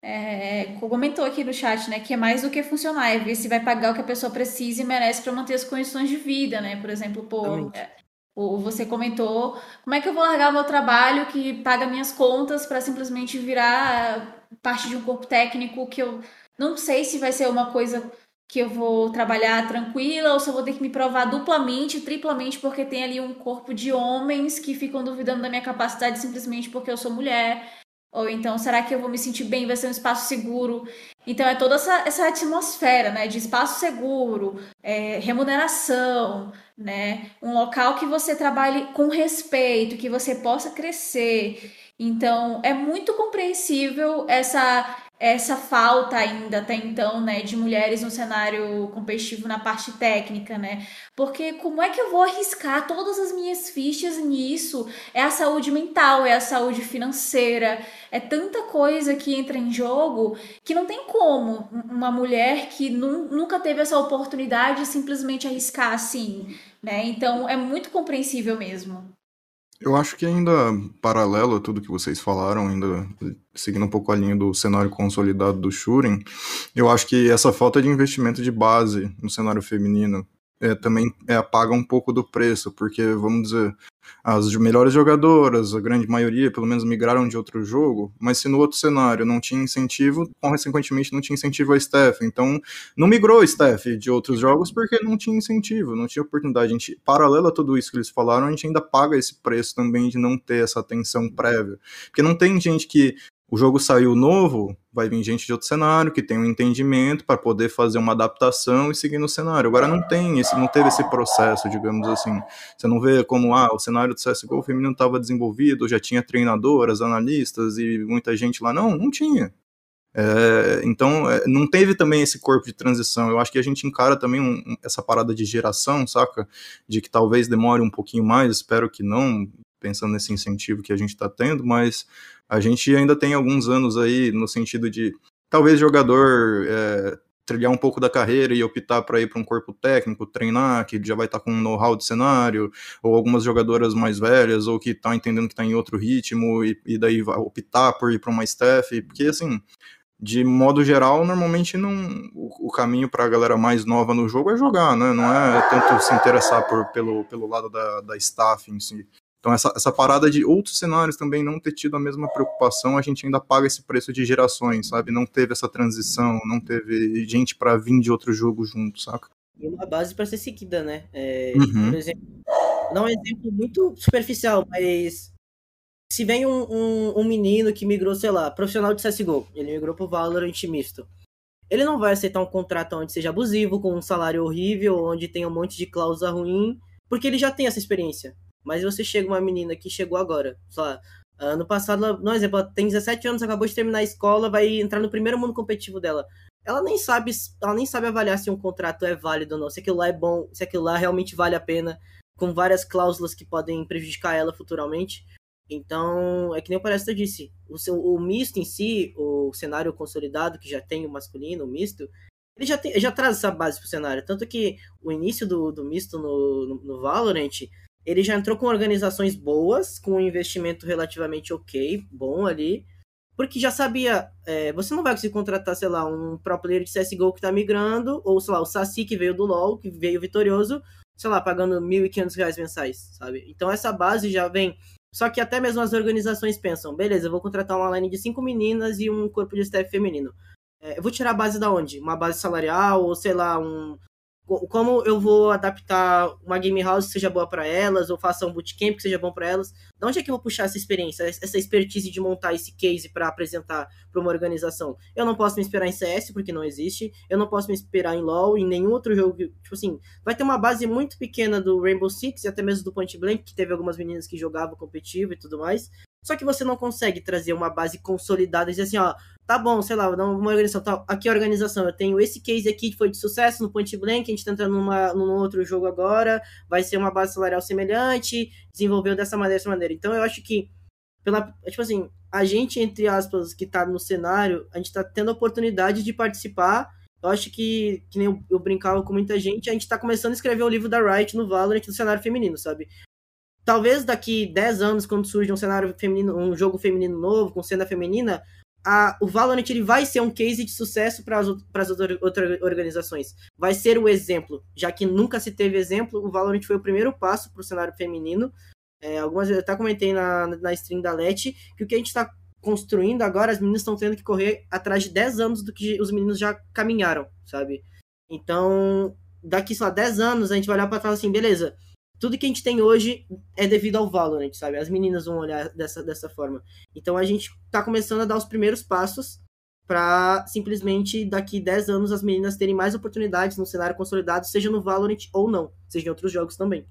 é, comentou aqui no chat, né, que é mais do que funcionar, é ver se vai pagar o que a pessoa precisa e merece para manter as condições de vida, né? Por exemplo, pô, é, você comentou, como é que eu vou largar o meu trabalho que paga minhas contas para simplesmente virar parte de um corpo técnico que eu não sei se vai ser uma coisa que eu vou trabalhar tranquila ou se eu vou ter que me provar duplamente, triplamente, porque tem ali um corpo de homens que ficam duvidando da minha capacidade simplesmente porque eu sou mulher. Ou então, será que eu vou me sentir bem? Vai ser um espaço seguro? Então, é toda essa, essa atmosfera, né? De espaço seguro, é, remuneração, né? Um local que você trabalhe com respeito, que você possa crescer. Então, é muito compreensível essa essa falta ainda até então, né, de mulheres no cenário competitivo na parte técnica, né? Porque como é que eu vou arriscar todas as minhas fichas nisso? É a saúde mental, é a saúde financeira, é tanta coisa que entra em jogo que não tem como uma mulher que nunca teve essa oportunidade simplesmente arriscar assim, né? Então é muito compreensível mesmo. Eu acho que ainda paralelo a tudo que vocês falaram, ainda seguindo um pouco a linha do cenário consolidado do Shuren, eu acho que essa falta de investimento de base no cenário feminino é, também é, apaga um pouco do preço, porque, vamos dizer, as melhores jogadoras, a grande maioria, pelo menos, migraram de outro jogo, mas se no outro cenário não tinha incentivo, consequentemente não tinha incentivo a staff. Então, não migrou staff de outros jogos porque não tinha incentivo, não tinha oportunidade. A gente, paralelo a tudo isso que eles falaram, a gente ainda paga esse preço também de não ter essa atenção prévia. Porque não tem gente que o jogo saiu novo, vai vir gente de outro cenário que tem um entendimento para poder fazer uma adaptação e seguir no cenário. Agora não tem esse, não teve esse processo, digamos assim. Você não vê como ah, o cenário do CS:GO feminino estava desenvolvido, já tinha treinadoras, analistas e muita gente lá. Não, não tinha. É, então, é, não teve também esse corpo de transição. Eu acho que a gente encara também um, essa parada de geração, saca? De que talvez demore um pouquinho mais, espero que não, pensando nesse incentivo que a gente está tendo, mas a gente ainda tem alguns anos aí no sentido de talvez jogador é, trilhar um pouco da carreira e optar para ir para um corpo técnico, treinar, que já vai estar tá com um know-how de cenário, ou algumas jogadoras mais velhas, ou que estão tá entendendo que está em outro ritmo, e, e daí vai optar por ir para uma staff, porque assim, de modo geral, normalmente não o, o caminho para a galera mais nova no jogo é jogar, né? Não é tanto se interessar por, pelo, pelo lado da, da staff em si. Então, essa, essa parada de outros cenários também não ter tido a mesma preocupação, a gente ainda paga esse preço de gerações, sabe? Não teve essa transição, não teve gente para vir de outro jogo junto, saca? E uma base para ser seguida, né? É, uhum. Por exemplo, não é um exemplo muito superficial, mas se vem um, um, um, menino que migrou, sei lá, profissional de CSGO, ele migrou pro Valorant misto. Ele não vai aceitar um contrato onde seja abusivo, com um salário horrível, onde tem um monte de cláusula ruim, porque ele já tem essa experiência. Mas você chega uma menina que chegou agora, sei lá, ano passado, no exemplo, ela tem 17 anos, acabou de terminar a escola, vai entrar no primeiro mundo competitivo dela. Ela nem sabe, ela nem sabe avaliar se um contrato é válido ou não, se aquilo lá é bom, se aquilo lá realmente vale a pena, com várias cláusulas que podem prejudicar ela futuramente. Então, é que nem o Palestra disse, o, seu, o misto em si, o cenário consolidado que já tem o masculino, o misto, ele já, tem, já traz essa base pro cenário. Tanto que o início do, do misto no, no, no Valorant ele já entrou com organizações boas, com um investimento relativamente ok, bom ali, porque já sabia, é, você não vai conseguir contratar, sei lá, um pro player de CSGO que tá migrando, ou, sei lá, o Saci que veio do LoL, que veio vitorioso, sei lá, pagando R$ 1.500 mensais, sabe? Então essa base já vem Só que até mesmo as organizações pensam, beleza, eu vou contratar uma line de cinco meninas e um corpo de staff feminino. É, eu vou tirar a base da onde? Uma base salarial ou sei lá, um, como eu vou adaptar uma game house que seja boa para elas, ou faça um bootcamp que seja bom para elas. De onde é que eu vou puxar essa experiência, essa expertise de montar esse case para apresentar para uma organização? Eu não posso me esperar em CS, porque não existe. Eu não posso me esperar em LoL, em nenhum outro jogo. Tipo assim, vai ter uma base muito pequena do Rainbow Six e até mesmo do Point Blank, que teve algumas meninas que jogavam competitivo e tudo mais. Só que você não consegue trazer uma base consolidada e dizer assim, ó, tá bom, sei lá, uma organização, tá, aqui é a organização, eu tenho esse case aqui que foi de sucesso no Point Blank, a gente tá entrando numa, num outro jogo agora, vai ser uma base salarial semelhante, desenvolveu dessa maneira, dessa maneira. Então eu acho que, pela, tipo assim, a gente, entre aspas, que tá no cenário, a gente tá tendo a oportunidade de participar. Eu acho que, que nem eu, eu brincava com muita gente, a gente tá começando a escrever o livro da Wright no Valorant do cenário feminino, sabe? talvez daqui 10 anos, quando surge um cenário feminino, um jogo feminino novo, com cena feminina, a, o Valorant ele vai ser um case de sucesso para as outras organizações. Vai ser o exemplo, já que nunca se teve exemplo, o Valorant foi o primeiro passo para o cenário feminino. É, algumas eu até comentei na, na stream da Let que o que a gente está construindo agora, as meninas estão tendo que correr atrás de 10 anos do que os meninos já caminharam, sabe? Então, daqui, lá, 10 anos, a gente vai olhar para trás assim, beleza, tudo que a gente tem hoje é devido ao Valorant, sabe? As meninas vão olhar dessa, dessa forma. Então a gente tá começando a dar os primeiros passos para simplesmente daqui 10 anos as meninas terem mais oportunidades no cenário consolidado, seja no Valorant ou não, seja em outros jogos também.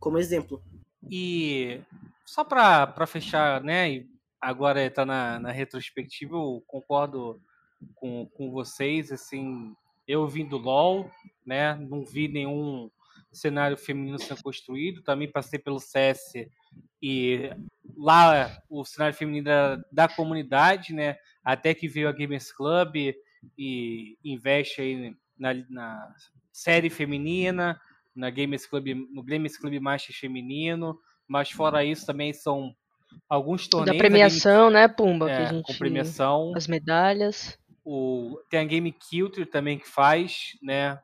Como exemplo. E só para fechar, né? Agora está na, na retrospectiva, eu concordo com, com vocês, assim, eu vim do LoL, né? Não vi nenhum cenário feminino sendo construído. Também passei pelo CS e lá o cenário feminino era da comunidade, né? Até que veio a Gamers Club e investe aí na, na série feminina, na Gamers Club, no Gamers Club Master feminino, mas fora isso também são alguns torneios. Da premiação, Game... né, Pumba? É, gente... Com premiação. As medalhas. O... Tem a Game Culture também que faz, né?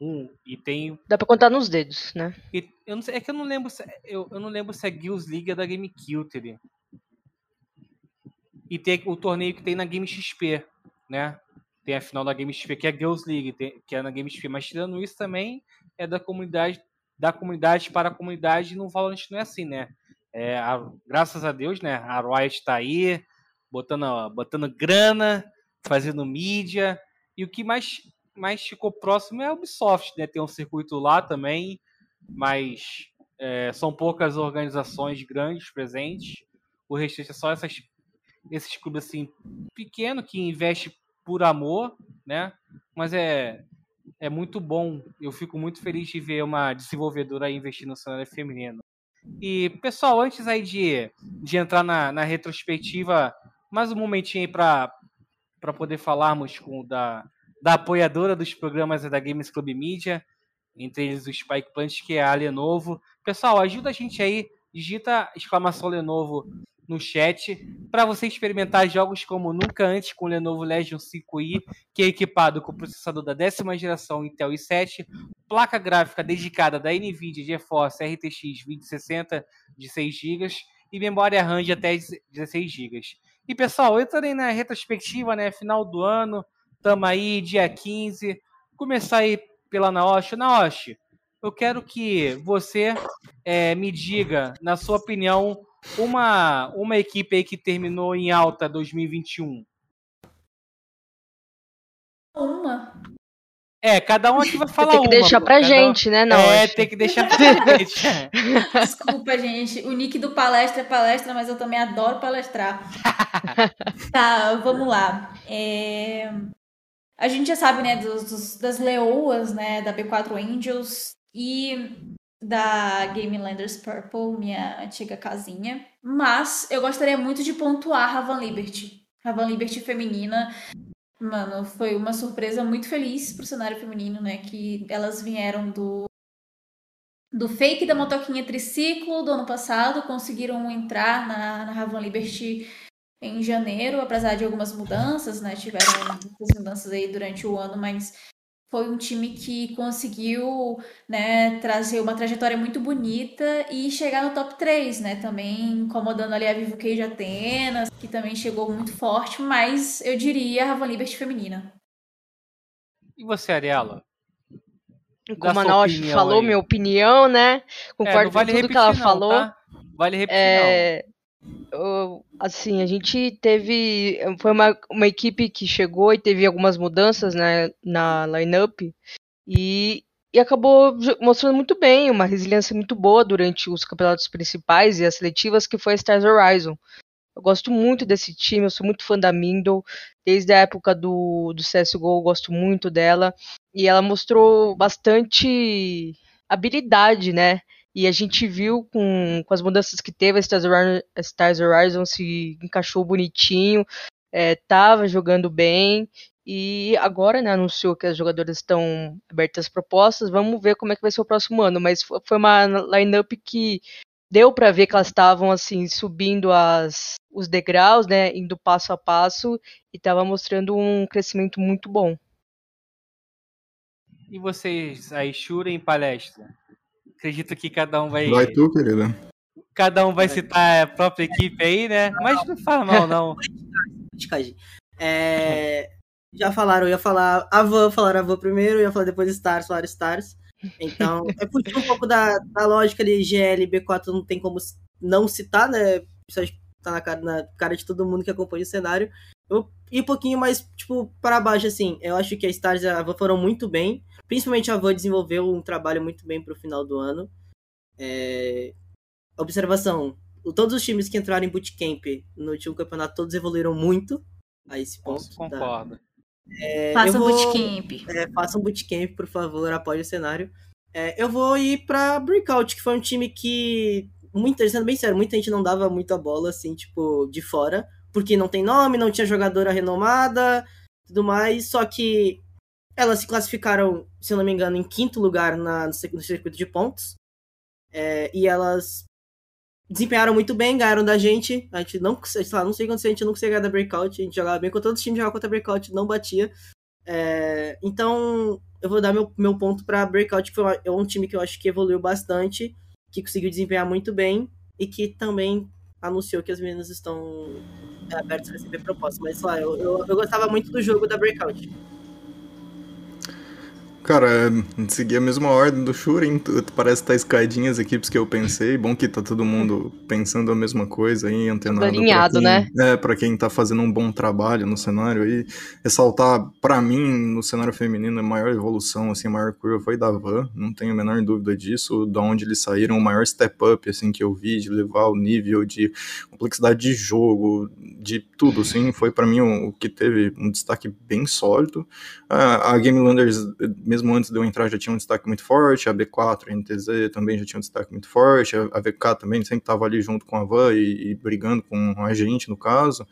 Um e tem. Dá pra contar nos dedos, né? E, eu não sei, é que eu não lembro se, eu, eu não lembro se é Guilds League da Game Kilter. E tem o torneio que tem na Game XP, né? Tem a final da Game XP, que é a Girls League, tem, que é na Game XP. Mas tirando isso também é da comunidade, da comunidade para a comunidade. No Valorant não é assim, né? É, a, graças a Deus, né? A Riot tá aí, botando, botando grana, fazendo mídia. E o que mais mais ficou próximo é a Ubisoft, né? Tem um circuito lá também, mas é, são poucas organizações grandes presentes. O restante é só essas, esses clubes assim pequeno que investe por amor, né? Mas é é muito bom. Eu fico muito feliz de ver uma desenvolvedora investindo no cenário feminino. E pessoal, antes aí de, de entrar na, na retrospectiva, mais um momentinho aí para poder falarmos com da da apoiadora dos programas da Games Club Media, entre eles o Spike Plant, que é a Lenovo. Pessoal, ajuda a gente aí, digita exclamação Lenovo no chat para você experimentar jogos como nunca antes com o Lenovo Legion 5i, que é equipado com processador da décima geração Intel i7, placa gráfica dedicada da NVIDIA GeForce RTX 2060 de 6 GB e memória RAM de até 16 GB. E pessoal, entra aí na retrospectiva, né, final do ano, Estamos aí, dia 15. Começar aí pela Naoshi. Naoshi, eu quero que você é, me diga, na sua opinião, uma, uma equipe aí que terminou em alta 2021. Uma. É, cada um aqui vai falar tem que uma, deixar pra gente, um... né, não? É, tem que deixar pra gente. Desculpa, gente. O nick do palestra é palestra, mas eu também adoro palestrar. tá, vamos lá. É... A gente já sabe, né, dos, dos, das leoas, né, da B4 Angels e da Game Landers Purple, minha antiga casinha. Mas eu gostaria muito de pontuar Ravan Liberty. Ravan Liberty feminina. Mano, foi uma surpresa muito feliz pro cenário feminino, né? Que elas vieram do do fake da motoquinha triciclo do ano passado, conseguiram entrar na, na Ravan Liberty em janeiro, apesar de algumas mudanças, né? Tiveram muitas mudanças aí durante o ano, mas foi um time que conseguiu né, trazer uma trajetória muito bonita e chegar no top 3, né? Também incomodando ali a Vivo Cage Atenas, que também chegou muito forte, mas eu diria a Ravan Liberty feminina. E você, Ariela? Como a Naoshi falou, aí. minha opinião, né? Concordo é, vale com tudo que ela não, falou. Tá? Vale repetir, é... Eu, assim, a gente teve. Foi uma, uma equipe que chegou e teve algumas mudanças né, na lineup e, e acabou mostrando muito bem, uma resiliência muito boa durante os campeonatos principais e as seletivas, que foi a Stars Horizon. Eu gosto muito desse time, eu sou muito fã da Mindle. Desde a época do, do CSGO, eu gosto muito dela. E ela mostrou bastante habilidade, né? E a gente viu com, com as mudanças que teve, a Stars Horizon, Stars se encaixou bonitinho, é, tava jogando bem. E agora, né, anunciou que as jogadoras estão abertas às propostas. Vamos ver como é que vai ser o próximo ano. Mas foi uma lineup que deu para ver que elas estavam assim subindo as, os degraus, né, indo passo a passo e estava mostrando um crescimento muito bom. E vocês aí, Shura em palestra? Acredito que cada um vai. Vai tu, querida. Cada um vai citar a própria equipe aí, né? Mas não faz mal, não. É, já falaram, eu ia falar a Van, falaram a Van primeiro, eu ia falar depois Stars, falaram Stars. Então, é fugir um pouco da, da lógica ali, GL B4 não tem como não citar, né? Isso tá na cara, na cara de todo mundo que acompanha o cenário. Eu ir um pouquinho mais, tipo, para baixo, assim. Eu acho que a Stars e a Van foram muito bem. Principalmente a Van desenvolveu um trabalho muito bem pro final do ano. É... Observação: todos os times que entraram em bootcamp no último campeonato, todos evoluíram muito a esse ponto. Concordo. Tá? É, faça um bootcamp. É, faça um bootcamp, por favor, apoie o cenário. É, eu vou ir pra Breakout, que foi um time que, muito, sendo bem sério, muita gente não dava muita bola, assim, tipo, de fora, porque não tem nome, não tinha jogadora renomada, tudo mais, só que elas se classificaram, se não me engano, em quinto lugar na, no circuito de pontos. É, e elas desempenharam muito bem, ganharam da gente. A gente não, sei lá, não sei quanto a gente não conseguia ganhar da Breakout. A gente jogava bem com todos os times jogavam contra a Breakout, não batia. É, então, eu vou dar meu, meu ponto para Breakout, que foi é um time que eu acho que evoluiu bastante, que conseguiu desempenhar muito bem e que também anunciou que as meninas estão abertas a receber propostas. Mas, sei lá, eu, eu, eu gostava muito do jogo da Breakout. Cara, segui a mesma ordem do Shurin, parece que tá escadinhas as equipes que eu pensei. Bom que tá todo mundo pensando a mesma coisa aí, antenado. alinhado, quem, né? É, pra quem tá fazendo um bom trabalho no cenário aí. Ressaltar, para mim, no cenário feminino, a maior evolução, assim, a maior curva foi da Van, não tenho a menor dúvida disso. Da onde eles saíram, o maior step up, assim, que eu vi, de levar o nível de complexidade de jogo, de tudo, assim, foi para mim o, o, que teve um destaque bem sólido. A, a Game Landers, mesmo mesmo antes de eu entrar já tinha um destaque muito forte, a B4, a NTZ também já tinha um destaque muito forte, a VK também sempre estava ali junto com a Van e, e, brigando com a gente, no caso.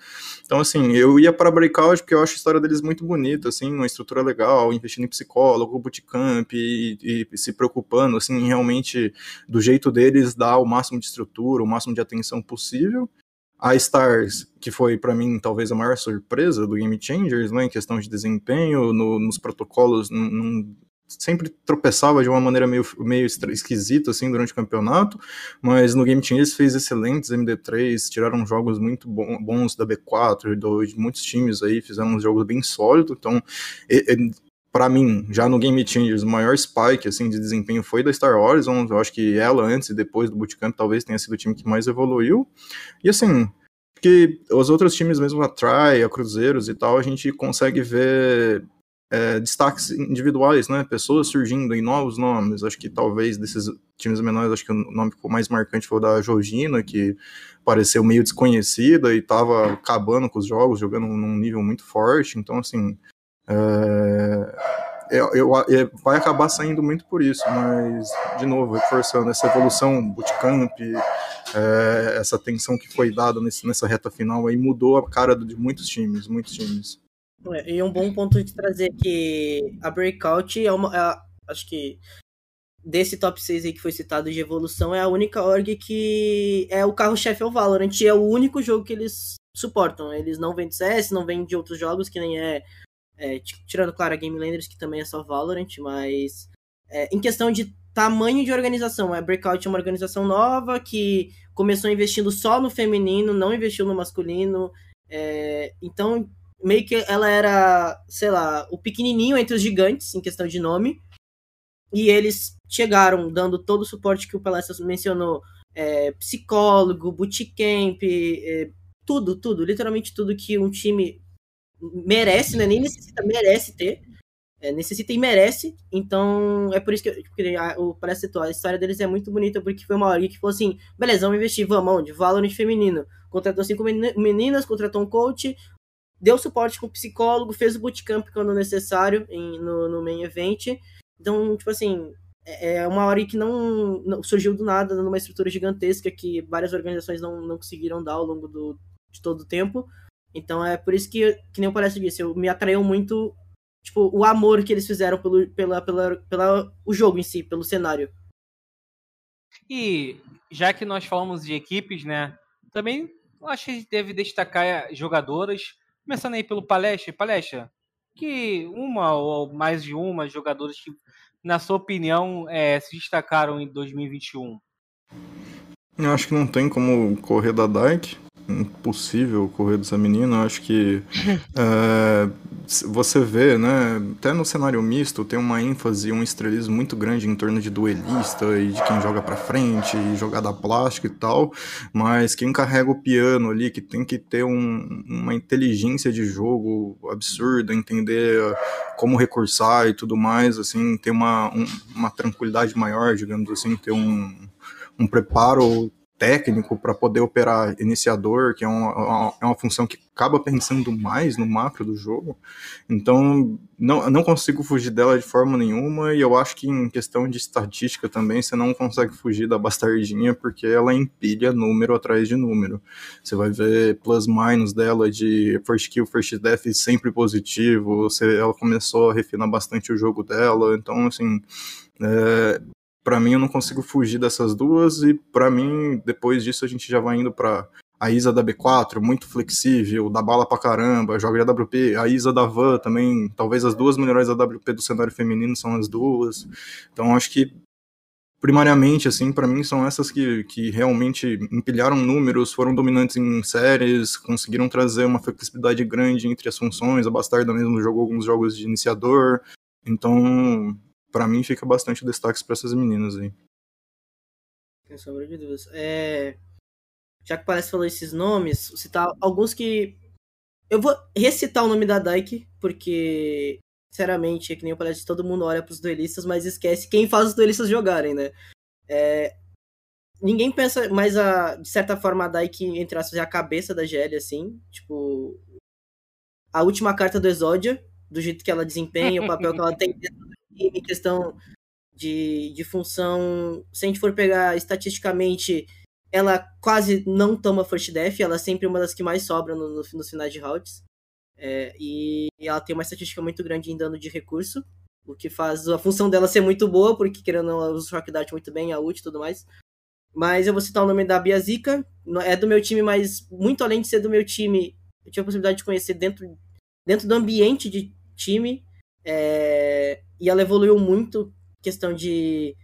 Então, assim, eu ia para Breakout porque eu acho a história deles muito bonita, assim, uma estrutura legal, investindo em psicólogo, bootcamp e, e se preocupando, assim, realmente do jeito deles dar o máximo de estrutura, o máximo de atenção possível a Stars, que foi para mim talvez a maior surpresa do Game Changers, né, em questão de desempenho, no, nos protocolos, num, sempre tropeçava de uma maneira meio, meio esquisita assim durante o campeonato, mas no Game Changers fez excelentes MD3, tiraram jogos muito bons da B4 do, de muitos times aí, fizeram uns jogos bem sólidos, então para mim, já no Game Changers, o maior spike assim, de desempenho foi da Star Horizon. Eu acho que ela, antes e depois do Bootcamp, talvez tenha sido o time que mais evoluiu. E assim, que os outros times, mesmo a Try, a Cruzeiros e tal, a gente consegue ver é, destaques individuais, né? Pessoas surgindo em novos nomes. Acho que talvez desses times menores, acho que o nome mais marcante foi o da Georgina, que pareceu meio desconhecida e estava acabando com os jogos, jogando num nível muito forte. Então, assim, é, eu, eu, vai acabar saindo muito por isso, mas, de novo, reforçando essa evolução, bootcamp, é, essa atenção que foi dada nesse, nessa reta final aí mudou a cara de muitos times, muitos times. É, e um bom ponto de trazer que a Breakout é uma. É, acho que desse top 6 aí que foi citado de evolução, é a única org que é o carro-chefe ao Valorant, e é o único jogo que eles suportam. Eles não vêm de CS, não vêm de outros jogos, que nem é É, tirando, claro, a Game Landers, que também é só Valorant, mas é, em questão de tamanho de organização, a Breakout é uma organização nova que começou investindo só no feminino, não investiu no masculino. É, então, meio que ela era, sei lá, o pequenininho entre os gigantes, em questão de nome. E eles chegaram dando todo o suporte que o Palestras mencionou, é, psicólogo, bootcamp, é, tudo, tudo, literalmente tudo que um time merece, né? Nem necessita, merece ter. É, necessita e merece. Então, é por isso que, que a, o parece a história deles é muito bonita, porque foi uma hora que falou assim: beleza, vamos investir, vamos onde? Valorant feminino. Contratou cinco meninas, contratou um coach, deu suporte com o psicólogo, fez o bootcamp quando necessário em, no, no main event. Então, tipo assim, é, é uma hora que não, não, surgiu do nada, numa estrutura gigantesca que várias organizações não, não conseguiram dar ao longo do, de todo o tempo. Então é por isso que, que nem o Palestra disse, eu, me atraiu muito tipo, o amor que eles fizeram pelo, pela, pela, pela, o jogo em si, pelo cenário. E já que nós falamos de equipes, né? Também acho que a gente deve destacar jogadoras. Começando aí pelo Palestra. Palestra, que uma ou mais de uma jogadoras que, na sua opinião, é, se destacaram em 2021? Eu acho que não tem como correr da Dyke impossível correr dessa menina. Acho que é, você vê, né? Até no cenário misto tem uma ênfase, um estrelismo muito grande em torno de duelista e de quem joga para frente e jogada plástica e tal. Mas quem carrega o piano ali, que tem que ter um, uma inteligência de jogo absurda, entender como recursar e tudo mais, assim, ter uma, um, uma tranquilidade maior, digamos assim, ter um, um preparo técnico para poder operar iniciador, que é uma, é uma função que acaba pensando mais no macro do jogo. Então, não, não consigo fugir dela de forma nenhuma, e eu acho que em questão de estatística também, você não consegue fugir da bastardinha, porque ela empilha número atrás de número. Você vai ver plus-minus dela de first kill, first death sempre positivo, você, ela começou a refinar bastante o jogo dela, então, assim, é, para mim eu não consigo fugir dessas duas e para mim depois disso a gente já vai indo para a Isa da B4, muito flexível, dá bala pra caramba, joga de AWP, a Isa da Van também, talvez as duas melhores AWP do cenário feminino são as duas. Então acho que primariamente assim, para mim são essas que, que realmente empilharam números, foram dominantes em séries, conseguiram trazer uma flexibilidade grande entre as funções, a Bastarda mesmo jogou alguns jogos de iniciador. Então, para mim fica bastante destaque para essas meninas aí. Sem sombra de dúvidas. É... Já que parece falou esses nomes, citar alguns que. Eu vou recitar o nome da Dyke, porque, sinceramente, é que nem eu parece todo mundo olha pros duelistas, mas esquece quem faz os duelistas jogarem, né? É... Ninguém pensa, mas a, de certa forma a Dyke, entre aspas, é a cabeça da GL, assim. Tipo. A última carta do Exódia, do jeito que ela desempenha, o papel que ela tem dentro em questão de, de função, se a gente for pegar estatisticamente, ela quase não toma first death, ela é sempre uma das que mais sobra no, no, nos finais de rounds. É, e ela tem uma estatística muito grande em dano de recurso, o que faz a função dela ser muito boa, porque querendo ela usa o Shock Dart muito bem, a ult e tudo mais. Mas eu vou citar o nome da Biazika, é do meu time, mas muito além de ser do meu time, eu tive a possibilidade de conhecer dentro, dentro do ambiente de time. É, e ela evoluiu muito questão de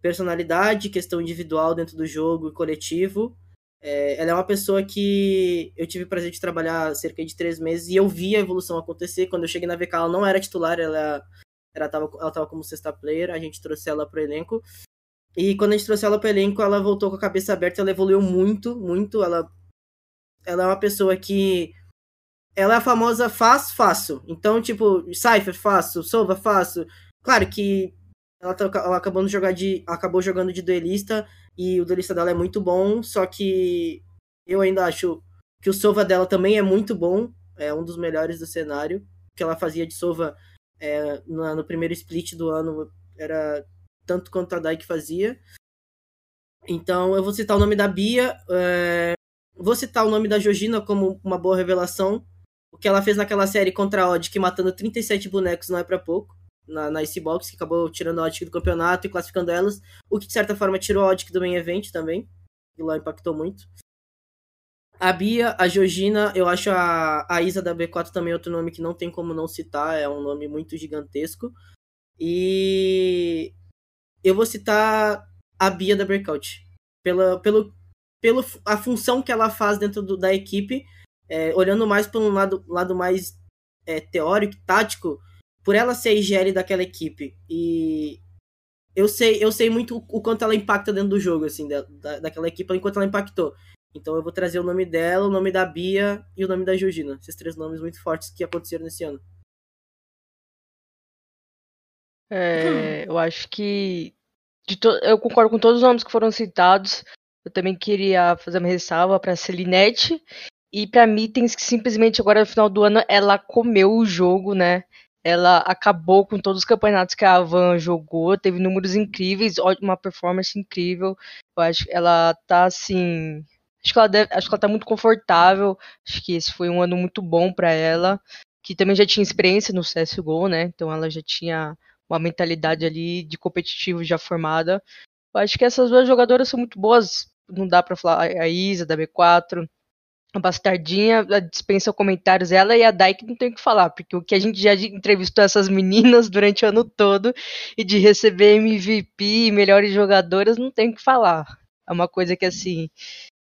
personalidade, questão individual dentro do jogo e coletivo. É, ela é uma pessoa que eu tive o prazer de trabalhar cerca de três meses e eu vi a evolução acontecer. Quando eu cheguei na VK, ela não era titular, ela estava ela tava como sexta player, a gente trouxe ela pro elenco. E quando a gente trouxe ela pro elenco, ela voltou com a cabeça aberta, ela evoluiu muito, muito. Ela, ela é uma pessoa que ela é a famosa faz, faço. Então, tipo, Cypher, faço, Sova, faço. Claro que ela, tá, ela acabou, jogar de, acabou jogando de duelista e o duelista dela é muito bom, só que eu ainda acho que o Sova dela também é muito bom, é um dos melhores do cenário. O que ela fazia de Sova é, no, no, primeiro split do ano era tanto quanto a que fazia. Então eu vou citar o nome da Bia, é, vou citar o nome da Georgina como uma boa revelação, que ela fez naquela série contra a Odd, que matando 37 bonecos não é para pouco, na, na Icebox, que acabou tirando a Odd do campeonato e classificando elas, o que de certa forma tirou a Odd do main event também, e lá impactou muito. a Bia, a Georgina, eu acho a, a Isa da B4 também outro nome que não tem como não citar, é um nome muito gigantesco. E eu vou citar a Bia da Breakout. Pela, pelo, pelo a função que ela faz dentro do, da equipe, é, olhando mais para um lado, lado mais é, teórico, tático, por ela ser a IGL daquela equipe. E eu sei, eu sei muito o quanto ela impacta dentro do jogo, assim, da, da, daquela equipe, enquanto ela impactou. Então eu vou trazer o nome dela, o nome da Bia e o nome da Georgina. Esses três nomes muito fortes que aconteceram nesse ano. É, eu acho que eu concordo com todos os nomes que foram citados. Eu também queria fazer uma ressalva para a Celinete e para Mittens, que simplesmente agora no final do ano ela comeu o jogo, né? Ela acabou com todos os campeonatos que a Van jogou, teve números incríveis, uma performance incrível. Eu acho que ela tá assim. Acho que ela, deve, acho que ela tá muito confortável. Acho que esse foi um ano muito bom para ela. Que também já tinha experiência no CSGO, né? Então ela já tinha uma mentalidade ali de competitivo já formada. Eu acho que essas duas jogadoras são muito boas. Não dá para falar a Isa da B4, a Bastardinha dispensa comentários, ela e a Dyke não tem o que falar, porque o que a gente já entrevistou essas meninas durante o ano todo e de receber MVP e melhores jogadoras, não tem o que falar. É uma coisa que assim,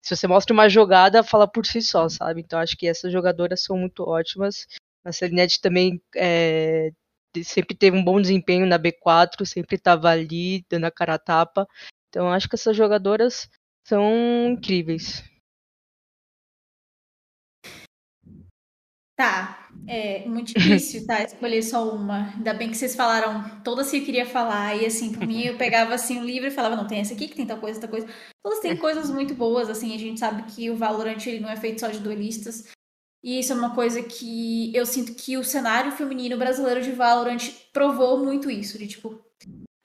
se você mostra uma jogada, fala por si só, sabe? Então acho que essas jogadoras são muito ótimas. A Serenete também é, sempre teve um bom desempenho na B4, sempre estava ali dando a cara a tapa. Então acho que essas jogadoras são incríveis. Tá, é muito difícil, tá? Escolher só uma. Ainda bem que vocês falaram todas que eu queria falar. E assim, por mim, eu pegava assim um livro e falava, não, tem essa aqui que tem tal coisa, tal coisa. Todas têm coisas muito boas, assim. A gente sabe que o Valorant ele não é feito só de duelistas. E isso é uma coisa que eu sinto que o cenário feminino brasileiro de Valorant provou muito isso. De tipo,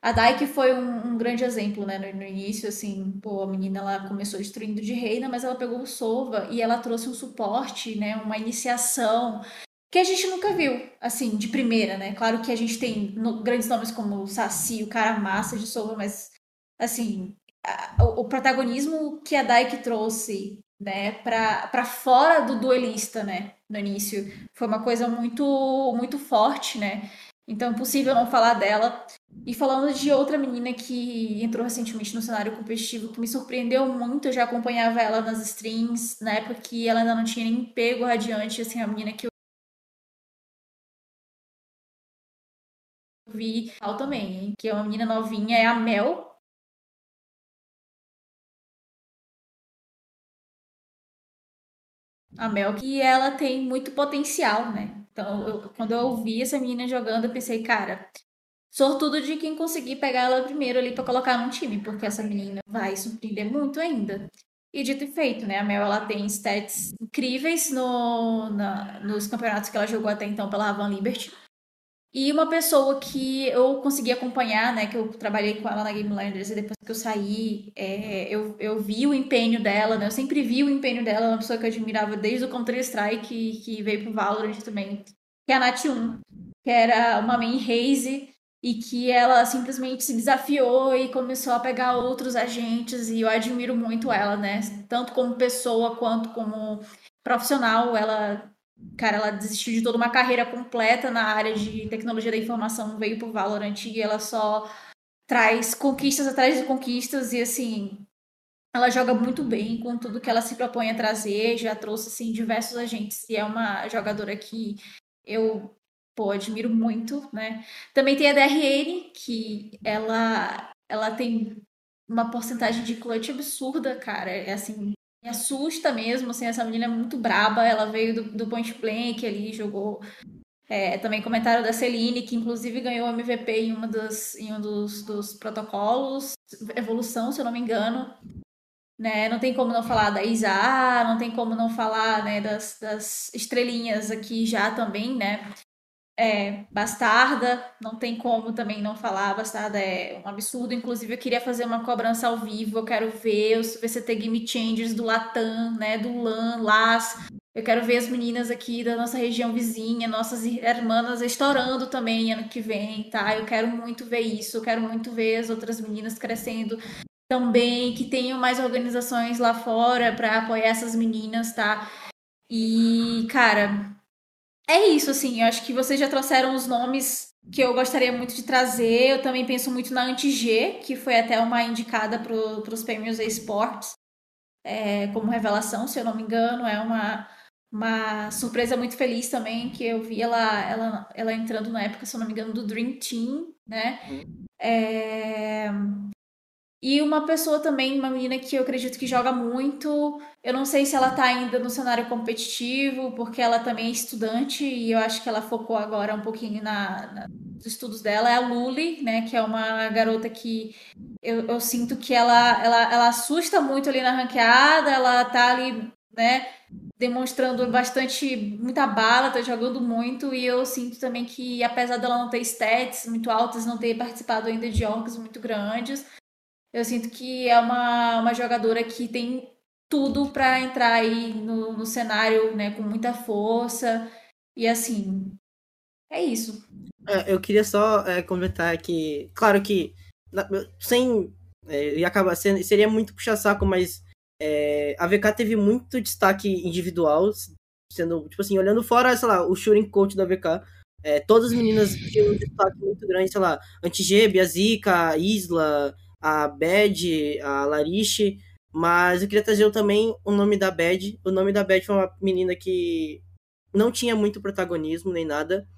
a Dyke foi um, um, grande exemplo, né? No, no, início, assim, pô, a menina ela começou destruindo de reina, mas ela pegou o Sova e ela trouxe um suporte, né? Uma iniciação que a gente nunca viu, assim, de primeira, né? Claro que a gente tem no, grandes nomes como o Saci, o cara massa de Sova, mas, assim, a, o, o, protagonismo que a Dyke trouxe né, para fora do duelista, né, no início. Foi uma coisa muito muito forte, né? Então é impossível não falar dela. E falando de outra menina que entrou recentemente no cenário competitivo, que me surpreendeu muito, eu já acompanhava ela nas streams, na época que ela ainda não tinha nem pego radiante, assim, a menina que eu vi também, que é uma menina novinha, é a Mel, a Mel, que ela tem muito potencial, né? Então, eu, quando eu ouvi essa menina jogando, eu pensei, cara, sortudo de quem conseguir pegar ela primeiro ali para colocar num time, porque essa menina vai surpreender muito ainda. E dito e feito, né? A Mel ela tem stats incríveis no, na, nos campeonatos que ela jogou até então pela Havan Liberty. E uma pessoa que eu consegui acompanhar, né, que eu trabalhei com ela na Game Landers e depois que eu saí, é, eu, eu vi o empenho dela, né, eu sempre vi o empenho dela, uma pessoa que eu admirava desde o Counter-Strike, que, veio pro Valorant também, que é a Nat1, que era uma main raise e que ela simplesmente se desafiou e começou a pegar outros agentes e eu admiro muito ela, né, tanto como pessoa quanto como profissional, ela Cara, ela desistiu de toda uma carreira completa na área de tecnologia da informação, veio pro Valorant e ela só traz conquistas atrás de conquistas e assim, ela joga muito bem com tudo que ela se propõe a trazer, já trouxe assim diversos agentes e é uma jogadora que eu pô, admiro muito, né? Também tem a DRN, que ela ela tem uma porcentagem de clutch absurda, cara. É assim, me assusta mesmo, assim, essa menina é muito braba, ela veio do, do Point Blank ali, jogou é, também comentário da Celine, que inclusive ganhou MVP em, uma dos, em um dos, dos protocolos, evolução, se eu não me engano. Né? Não tem como não falar da Isa, não tem como não falar né, das, das estrelinhas aqui já também, né? É, Bastarda, não tem como também não falar, Bastarda é um absurdo. Inclusive, eu queria fazer uma cobrança ao vivo, eu quero ver os VCT Game Changers do Latam, né, do LAN, LAS. Eu quero ver as meninas aqui da nossa região vizinha, nossas irmãs estourando também ano que vem, tá? Eu quero muito ver isso, eu quero muito ver as outras meninas crescendo também, que tenham mais organizações lá fora para apoiar essas meninas, tá? E, cara, é isso, assim. Eu acho que vocês já trouxeram os nomes que eu gostaria muito de trazer. Eu também penso muito na Anti-G, que foi até uma indicada para os prêmios eSports é, como revelação, se eu não me engano. É uma, uma surpresa muito feliz também, que eu vi ela, ela, ela entrando na época, se eu não me engano, do Dream Team, né? Uhum. É... E uma pessoa também, uma menina que eu acredito que joga muito. Eu não sei se ela tá ainda no cenário competitivo, porque ela também é estudante e eu acho que ela focou agora um pouquinho na, na nos estudos dela. É a Luli, né? Que é uma garota que eu, eu sinto que ela, ela, ela assusta muito ali na ranqueada, ela tá ali, né? Demonstrando bastante, muita bala, tá jogando muito, e eu sinto também que, apesar dela não ter stats muito altas, não ter participado ainda de orgs muito grandes, eu sinto que é uma, uma jogadora que tem tudo para entrar aí no, no cenário, né, com muita força. E assim, é isso. É, eu queria só é, comentar que, claro que sem é, ia acabar sendo, seria muito puxar saco, mas é, a VK teve muito destaque individual, sendo tipo assim, olhando fora, sei lá, o shooting coach da VK, é, todas as meninas tinham um destaque muito grande, sei lá, Antigê, Biazica, Isla, a Bad, a Lariche, mas eu queria trazer também o nome da Bad. O nome da Bad foi uma menina que não tinha muito protagonismo nem nada,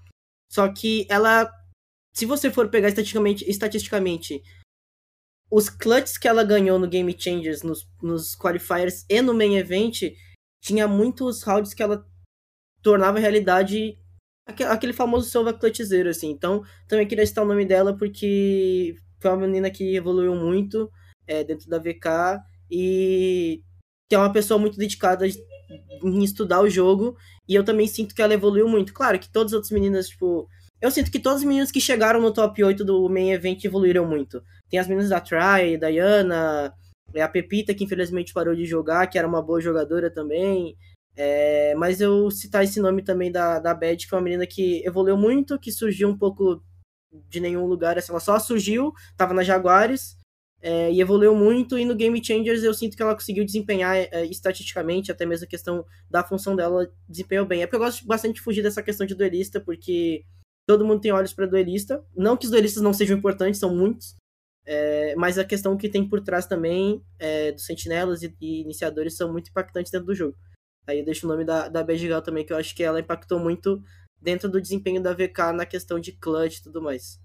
só que ela, se você for pegar estatisticamente, estatisticamente os clutches que ela ganhou no Game Changers, nos, nos qualifiers e no main event, tinha muitos rounds que ela tornava realidade aquele famoso Silva clutchzeiro, assim. Então, também queria citar o nome dela porque foi uma menina que evoluiu muito é, dentro da VK e que é uma pessoa muito dedicada em estudar o jogo. E eu também sinto que ela evoluiu muito. Claro que todas as outras meninas, tipo. Eu sinto que todas as meninas que chegaram no top 8 do main event evoluíram muito. Tem as meninas da Try, Diana, é a Pepita, que infelizmente parou de jogar, que era uma boa jogadora também. É, mas eu citar esse nome também da, da Bad, que é uma menina que evoluiu muito, que surgiu um pouco de nenhum lugar, assim, ela só surgiu, tava na Jaguares, é, e evoluiu muito, e no Game Changers eu sinto que ela conseguiu desempenhar é, estatisticamente, até mesmo a questão da função dela desempenhou bem. É porque eu gosto bastante de fugir dessa questão de duelista, porque todo mundo tem olhos para duelista. Não que os duelistas não sejam importantes, são muitos, é, mas a questão que tem por trás também é, dos sentinelas e, e, iniciadores são muito impactantes dentro do jogo. Aí eu deixo o nome da, da Bejigal também, que eu acho que ela impactou muito dentro do desempenho da VK na questão de clutch e tudo mais.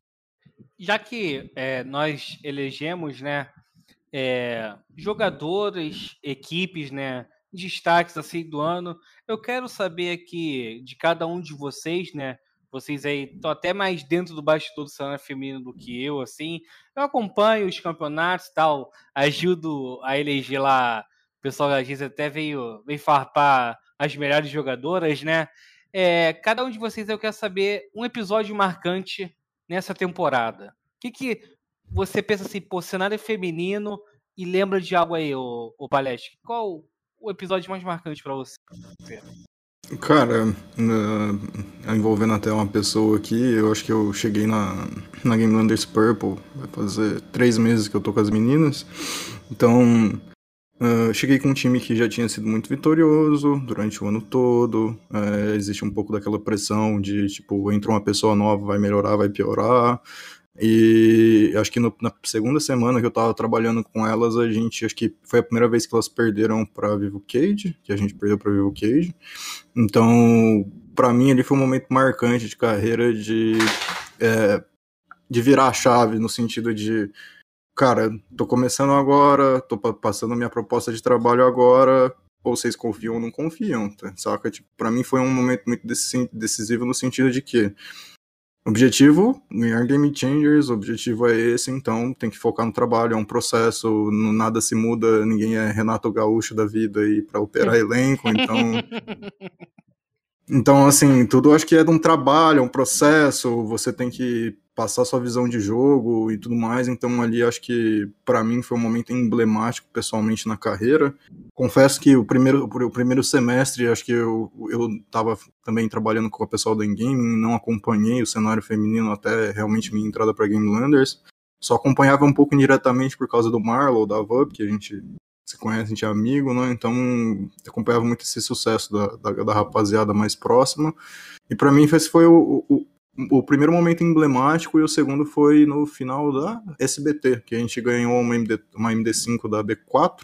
Já que é, nós elegemos, né, é, jogadores, equipes, né, destaques assim do ano, eu quero saber aqui de cada um de vocês, né, vocês aí estão até mais dentro do bastidor do cenário feminino do que eu, assim. Eu acompanho os campeonatos e tal, ajudo a eleger lá. O pessoal da Giz até veio, veio farpar as melhores jogadoras, né? É, cada um de vocês eu quero saber um episódio marcante nessa temporada. O que, que você pensa assim, pô, cenário feminino e lembra de algo aí, o, o Palestre? Qual o episódio mais marcante para você? Cara, uh, envolvendo até uma pessoa aqui, eu acho que eu cheguei na, na Game Landers Purple, vai fazer três meses que eu tô com as meninas, então Uh, cheguei com um time que já tinha sido muito vitorioso durante o ano todo. Uh, existe um pouco daquela pressão de, tipo, entra uma pessoa nova, vai melhorar, vai piorar. E acho que no, na segunda semana que eu tava trabalhando com elas, a gente, acho que foi a primeira vez que elas perderam para Vivo Cage, que a gente perdeu para Vivo Cage. Então, para mim, ali foi um momento marcante de carreira de, é, de virar a chave, no sentido de cara, tô começando agora, tô passando minha proposta de trabalho agora, ou vocês confiam ou não confiam, tá? saca? Tipo, pra mim foi um momento muito decisivo no sentido de que objetivo, ganhar Game Changers, objetivo é esse, então tem que focar no trabalho, é um processo, nada se muda, ninguém é Renato Gaúcho da vida aí para operar elenco, então... Então, assim, tudo acho que é de um trabalho, é um processo, você tem que passar sua visão de jogo e tudo mais. Então ali acho que para mim foi um momento emblemático pessoalmente na carreira. Confesso que o primeiro, o primeiro semestre acho que eu eu estava também trabalhando com o pessoal da Game, não acompanhei o cenário feminino até realmente minha entrada para Game Landers. só acompanhava um pouco indiretamente por causa do Marlow, da VUB, que a gente se conhece, a gente é amigo, né? Então acompanhava muito esse sucesso da, da, da rapaziada mais próxima. E para mim esse foi o, o, o, primeiro momento emblemático e o segundo foi no final da SBT, que a gente ganhou uma, MD, uma MD5 da B4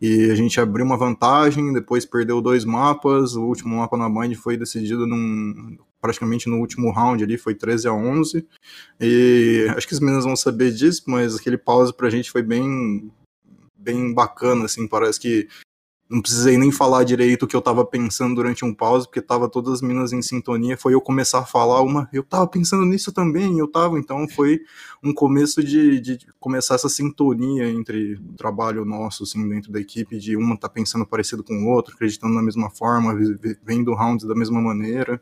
e a gente abriu uma vantagem, depois perdeu dois mapas, o último mapa na Band foi decidido num, praticamente no último round ali, foi 13 a 11. E acho que as meninas vão saber disso, mas aquele pause pra gente foi bem bem bacana assim, parece que não precisei nem falar direito o que eu tava pensando durante um pause, porque tava todas as minas em sintonia. Foi eu começar a falar uma, eu tava pensando nisso também, eu tava. Então foi um começo de, de começar essa sintonia entre o trabalho nosso, assim, dentro da equipe, de uma tá pensando parecido com o outro, acreditando da mesma forma, vendo rounds da mesma maneira.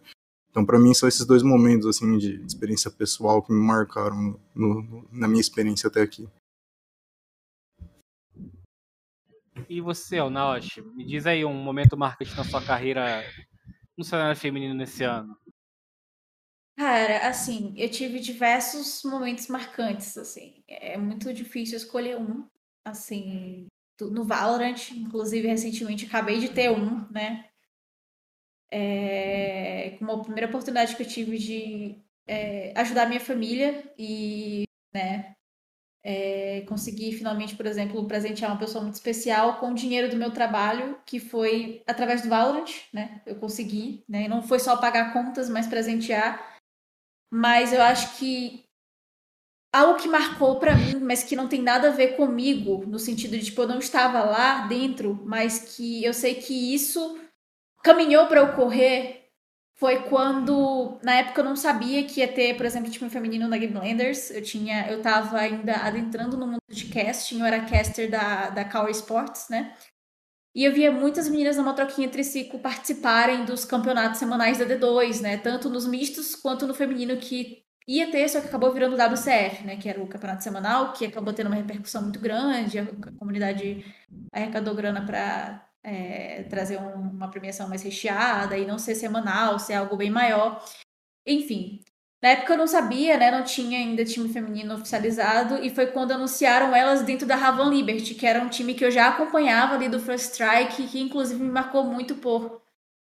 Então, para mim, são esses dois momentos, assim, de experiência pessoal que me marcaram no, no, na minha experiência até aqui. E você, Alnaoshi, me diz aí um momento marcante na sua carreira no cenário feminino nesse ano. Cara, assim, eu tive diversos momentos marcantes, assim. É muito difícil escolher um, assim, no Valorant, inclusive recentemente acabei de ter um, né? É, uma primeira oportunidade que eu tive de é, ajudar minha família e, né, é, consegui finalmente, por exemplo, presentear uma pessoa muito especial com o dinheiro do meu trabalho, que foi através do Valorant, né? Eu consegui, né? E não foi só pagar contas, mas presentear. Mas eu acho que algo que marcou para mim, mas que não tem nada a ver comigo, no sentido de tipo eu não estava lá dentro, mas que eu sei que isso caminhou para ocorrer foi quando, na época eu não sabia que ia ter, por exemplo, time feminino na Game. Eu tinha, eu tava ainda adentrando no mundo de casting, eu era caster da, da Cower Sports, né? E eu via muitas meninas na Motroquinha Triciclo participarem dos campeonatos semanais da D2, né? Tanto nos mistos quanto no feminino que ia ter, só que acabou virando o WCF, né? Que era o campeonato semanal, que acabou tendo uma repercussão muito grande, a comunidade arrecadou grana para é, trazer um, uma premiação mais recheada e não ser semanal, ser algo bem maior. Enfim, na época eu não sabia, né? Não tinha ainda time feminino oficializado e foi quando anunciaram elas dentro da Ravan Liberty, que era um time que eu já acompanhava ali do First Strike, que inclusive me marcou muito por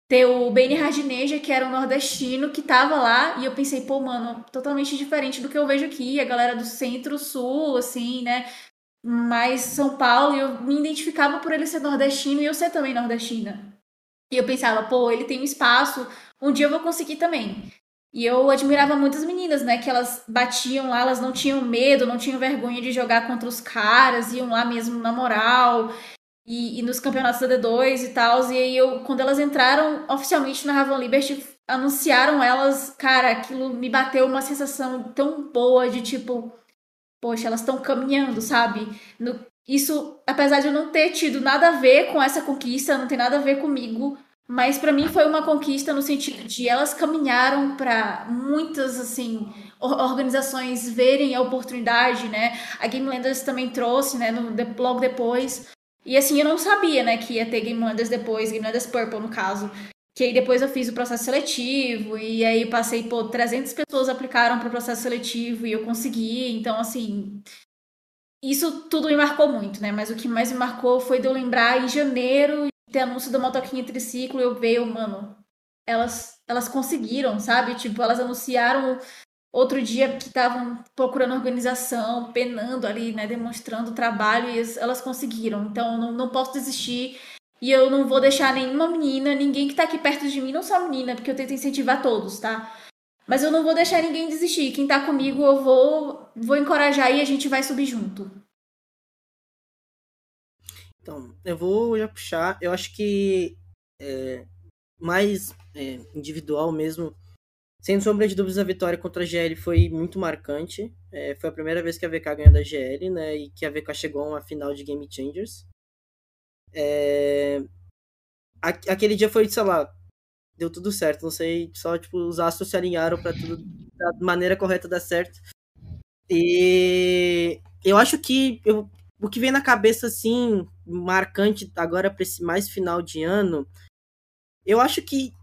ter o Benny Hardineja, que era um nordestino, que tava lá, e eu pensei, pô, mano, totalmente diferente do que eu vejo aqui, a galera do centro-sul, assim, né? Mais São Paulo eu me identificava por ele ser nordestino e eu ser também nordestina. E eu pensava, pô, ele tem um espaço, um dia eu vou conseguir também. E eu admirava muitas meninas, né? Que elas batiam lá, elas não tinham medo, não tinham vergonha de jogar contra os caras, iam lá mesmo na moral. E, e nos campeonatos da D2 e tal. E aí eu, quando elas entraram oficialmente na Raven Liberty, anunciaram elas, cara, aquilo me bateu uma sensação tão boa de tipo, poxa, elas estão caminhando, sabe? No, isso, apesar de eu não ter tido nada a ver com essa conquista, não tem nada a ver comigo, mas para mim foi uma conquista no sentido de elas caminharam para muitas assim organizações verem a oportunidade, né? A Game Landers também trouxe, né, no, logo depois. E assim, eu não sabia, né, que ia ter Game Landers depois, Game Landers Purple no caso. Que aí depois eu fiz o processo seletivo, e aí passei, pô, 300 pessoas aplicaram para o processo seletivo e eu consegui. Então, assim, isso tudo me marcou muito, né? Mas o que mais me marcou foi de eu lembrar em janeiro ter anúncio da motoquinha triciclo eu veio, mano, elas, elas conseguiram, sabe? Tipo, elas anunciaram outro dia que estavam procurando organização, penando ali, né? Demonstrando trabalho e elas conseguiram. Então, não, não posso desistir. E eu não vou deixar nenhuma menina, ninguém que tá aqui perto de mim, não só menina, porque eu tento incentivar todos, tá? Mas eu não vou deixar ninguém desistir. Quem tá comigo, eu vou, vou encorajar e a gente vai subir junto. Então, eu vou já puxar. Eu acho que é, mais é, individual mesmo. Sem sombra de dúvidas, a vitória contra a GL foi muito marcante. É, foi a primeira vez que a VK ganhou da GL, né? E que a VK chegou a uma final de Game Changers. É... Aquele dia foi, sei lá, deu tudo certo. Não sei, só tipo, os astros se alinharam para tudo da maneira correta dar certo. E eu acho que eu, o que vem na cabeça, assim, marcante agora para esse mais final de ano, eu acho que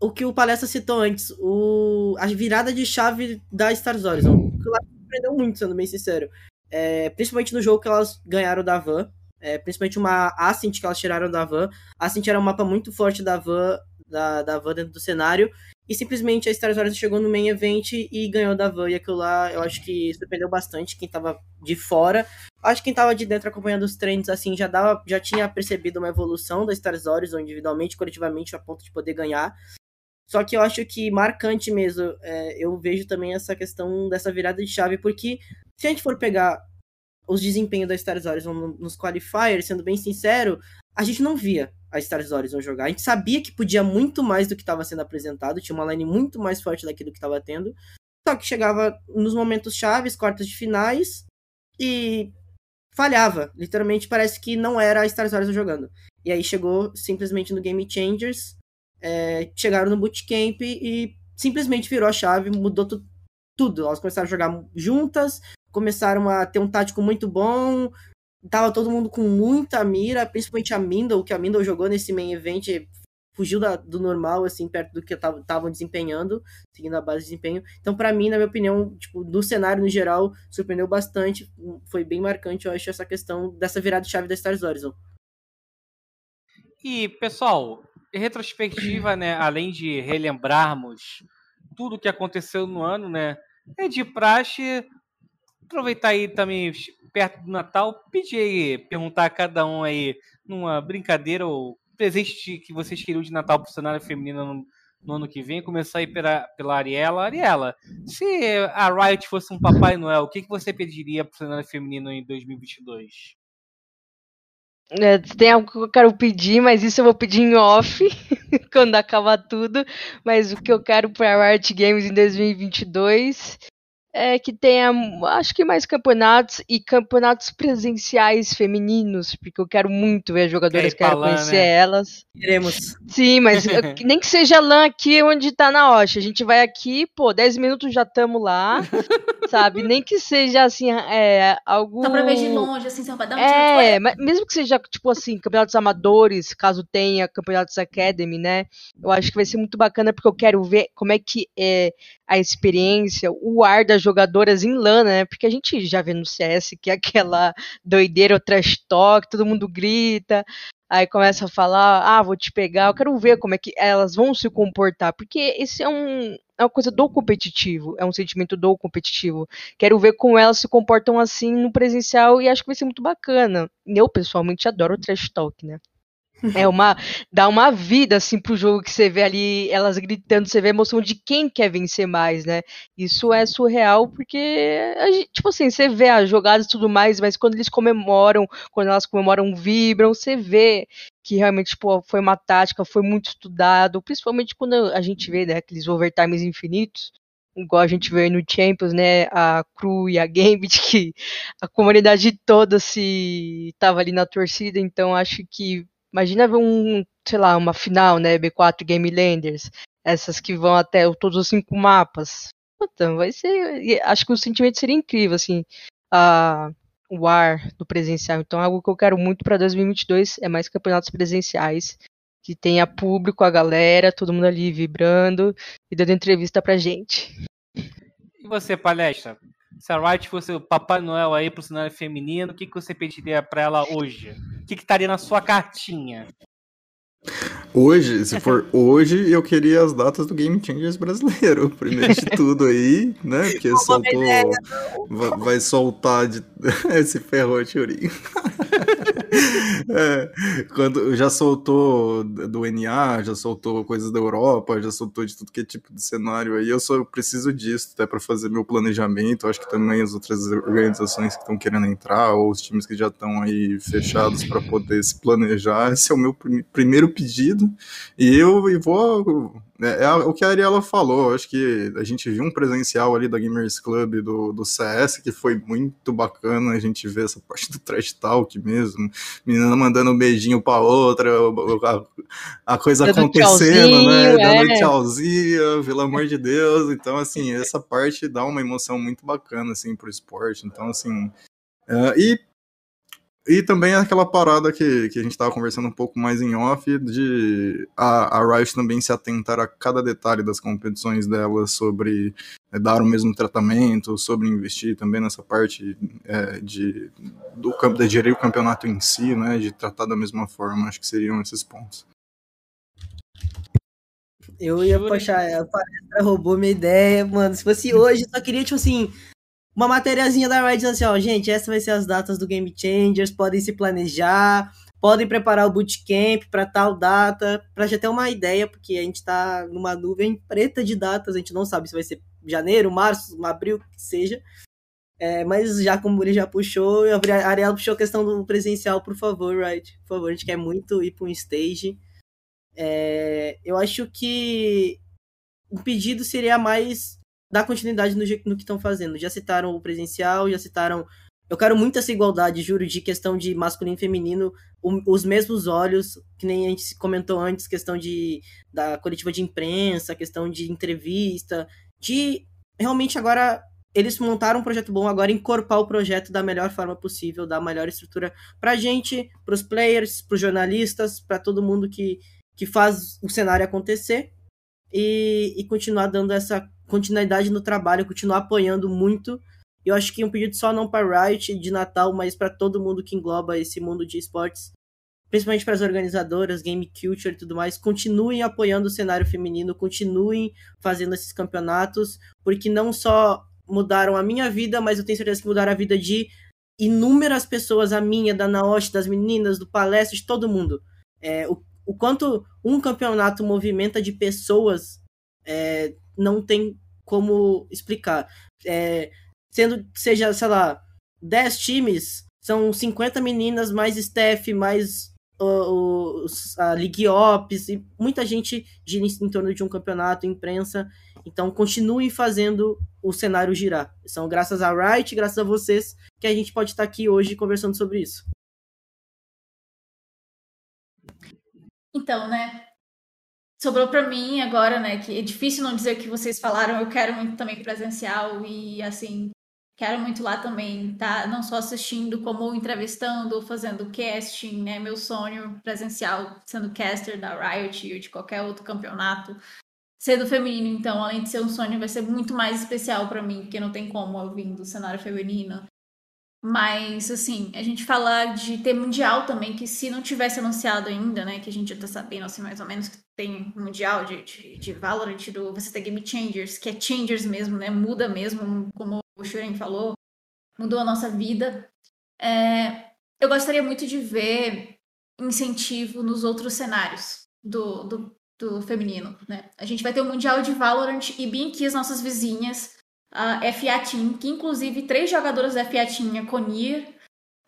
o que o Palestra citou antes, o, a virada de chave da Star Horizon. surpreendeu muito, sendo bem sincero. É, principalmente no jogo que elas ganharam da Van. É, principalmente uma Ascent que elas tiraram da Van. Ascent era um mapa muito forte da Van, da, da Van dentro do cenário. E simplesmente a Star Wars chegou no main event e ganhou da Van. E aquilo lá eu acho que surpreendeu bastante quem tava de fora. Acho que quem tava de dentro acompanhando os treinos, assim, já, dava, já tinha percebido uma evolução da Star Wars, individualmente, coletivamente, a ponto de poder ganhar. Só que eu acho que marcante mesmo, é, eu vejo também essa questão dessa virada de chave, porque se a gente for pegar os desempenhos da Star Wars nos qualifiers, sendo bem sincero, a gente não via a Star Horizon jogar. A gente sabia que podia muito mais do que estava sendo apresentado, tinha uma line muito mais forte daquilo que estava tendo. Só que chegava nos momentos chaves, quartas de finais, e falhava. Literalmente parece que não era a Star Horizon jogando. E aí chegou simplesmente no Game Changers, é, chegaram no Bootcamp e simplesmente virou a chave, mudou tu, tudo. Elas começaram a jogar juntas, começaram a ter um tático muito bom, tava todo mundo com muita mira, principalmente a Mindle, que a Mindle jogou nesse main event, fugiu da, do normal, assim, perto do que estavam desempenhando, seguindo a base de desempenho. Então, para mim, na minha opinião, tipo, do cenário no geral, surpreendeu bastante, foi bem marcante, eu acho, essa questão dessa virada chave da Stars Horizon. E, pessoal, retrospectiva, né, além de relembrarmos tudo o que aconteceu no ano, né, é de praxe aproveitar aí também perto do Natal, pedir aí, perguntar a cada um aí, numa brincadeira ou presente que vocês queriam de Natal pro cenário feminino no, no ano que vem, começar aí pela, pela Ariela. Ariela, se a Riot fosse um Papai Noel, o que, que você pediria pro cenário feminino em 2022? É, tem algo que eu quero pedir, mas isso eu vou pedir em off, quando acabar tudo. Mas o que eu quero para Riot Games em 2022 é, que tenha, acho que mais campeonatos e campeonatos presenciais femininos, porque eu quero muito ver as jogadoras, quero LAN, conhecer né? elas. Queremos. Sim, mas nem que seja LAN aqui onde tá na Ocha. A gente vai aqui, pô, 10 minutos já estamos lá, sabe? Nem que seja assim, é, algo. Só pra ver de longe, assim, só pra dar um É, mas mesmo que seja, tipo assim, campeonatos amadores, caso tenha campeonatos Academy, né? Eu acho que vai ser muito bacana, porque eu quero ver como é que é a experiência, o ar das jogadoras em LAN, né? Porque a gente já vê no CS que é aquela doideira, o trash talk, todo mundo grita, aí começa a falar, ah, vou te pegar, eu quero ver como é que elas vão se comportar, porque esse é um é uma coisa do competitivo, é um sentimento do competitivo. Quero ver como elas se comportam assim no presencial e acho que vai ser muito bacana. Eu pessoalmente adoro o trash talk, né? É uma. dá uma vida assim pro jogo que você vê ali elas gritando, você vê a emoção de quem quer vencer mais, né? Isso é surreal porque, gente, tipo assim, você vê as jogadas e tudo mais, mas quando eles comemoram, quando elas comemoram, vibram, você vê que realmente tipo, foi uma tática, foi muito estudado, principalmente quando a gente vê né, aqueles overtimes infinitos, igual a gente vê no Champions, né, a Cru e a Gambit, que a comunidade toda se tava ali na torcida, então acho que Imagina ver um, sei lá, uma final, né? B4 Game Landers. Essas que vão até todos os cinco mapas. Então, vai ser. Acho que o sentimento seria incrível, assim. A, o ar do presencial. Então, algo que eu quero muito para 2022 é mais campeonatos presenciais. Que tenha público, a galera, todo mundo ali vibrando e dando entrevista pra gente. E você, palestra? Se a Wright fosse o Papai Noel aí pro cenário feminino, o que, que você pediria para ela hoje? O que, que estaria na sua cartinha? Hoje, se for hoje, eu queria as datas do Game Changers brasileiro. Primeiro de tudo aí, né? Porque soltou. Vai, vai soltar de. Esse ferrou, Churinho. é, quando já soltou do NA, já soltou coisas da Europa, já soltou de tudo que é tipo de cenário aí. Eu só preciso disso até para fazer meu planejamento. Acho que também as outras organizações que estão querendo entrar, ou os times que já estão aí fechados para poder se planejar. Esse é o meu primeiro pedido. E eu vou é, é, o que a Ariela falou, acho que a gente viu um presencial ali da Gamers Club do, do CS que foi muito bacana a gente ver essa parte do trash talk mesmo, menina mandando um beijinho pra outra, a, a coisa Dando acontecendo, né? Dando é. tchauzinho, pelo amor de Deus. Então, assim, essa parte dá uma emoção muito bacana, assim, pro esporte. Então, assim. Uh, e E também aquela parada que, que a gente estava conversando um pouco mais em off, de a, a Riot também se atentar a cada detalhe das competições dela sobre é, dar o mesmo tratamento, sobre investir também nessa parte é, de, do, de gerir o campeonato em si, né, de tratar da mesma forma, acho que seriam esses pontos. Eu ia puxar, a palestra roubou minha ideia, mano. Se fosse hoje, eu só queria, tipo assim, uma matériazinha da Riot assim, ó, gente, essas vai ser as datas do Game Changers, podem se planejar, podem preparar o bootcamp para tal data, para já ter uma ideia, porque a gente tá numa nuvem preta de datas, a gente não sabe se vai ser janeiro, março, abril, que seja. É, mas já como ele já puxou, a Ariel puxou a questão do presencial, por favor, right? Por favor, a gente quer muito ir para um stage. É, eu acho que o pedido seria mais dar continuidade no, no que estão fazendo. Já citaram o presencial, já citaram. Eu quero muito essa igualdade, juro, de questão de masculino e feminino, o, os mesmos olhos, que nem a gente comentou antes, questão de da coletiva de imprensa, questão de entrevista, de realmente agora eles montaram um projeto bom, agora encorpar o projeto da melhor forma possível, da melhor estrutura pra gente, pros players, pros jornalistas, para todo mundo que, que faz o cenário acontecer e, e continuar dando essa continuidade no trabalho, continuar apoiando muito. Eu acho que um pedido só não para Riot de Natal, mas para todo mundo que engloba esse mundo de esportes, principalmente para as organizadoras, Game Culture e tudo mais, continuem apoiando o cenário feminino, continuem fazendo esses campeonatos, porque não só mudaram a minha vida, mas eu tenho certeza que mudaram a vida de inúmeras pessoas, a minha, da Naoshi, das meninas, do palestra, de todo mundo. É, o, o quanto um campeonato movimenta de pessoas é, não tem como explicar. É, sendo seja, sei lá, 10 times, são 50 meninas, mais staff, mais a League Ops, e muita gente gira em, torno de um campeonato, imprensa. Então, continuem fazendo o cenário girar. São graças a Riot, graças a vocês, que a gente pode estar aqui hoje conversando sobre isso. Então, né? Sobrou para mim agora, né? Que é difícil não dizer que vocês falaram. Eu quero muito também presencial e, assim, quero muito lá também, tá? Não só assistindo, como entrevistando, fazendo casting, né? Meu sonho presencial, sendo caster da Riot ou de qualquer outro campeonato. Sendo feminino, então, além de ser um sonho, vai ser muito mais especial para mim, porque não tem como eu vir do cenário feminino. Mas, assim, a gente falar de ter mundial também, que se não tivesse anunciado ainda, né, que a gente já tá sabendo, assim, mais ou menos, que tem mundial de, de, de Valorant, do, você tem Game Changers, que é Changers mesmo, né, muda mesmo, como o Shuren falou, mudou a nossa vida. É, eu gostaria muito de ver incentivo nos outros cenários do, do, do feminino, né. A gente vai ter o mundial de Valorant e bem aqui as nossas vizinhas a FA Team, que inclusive três jogadoras da FA Team, a Conir,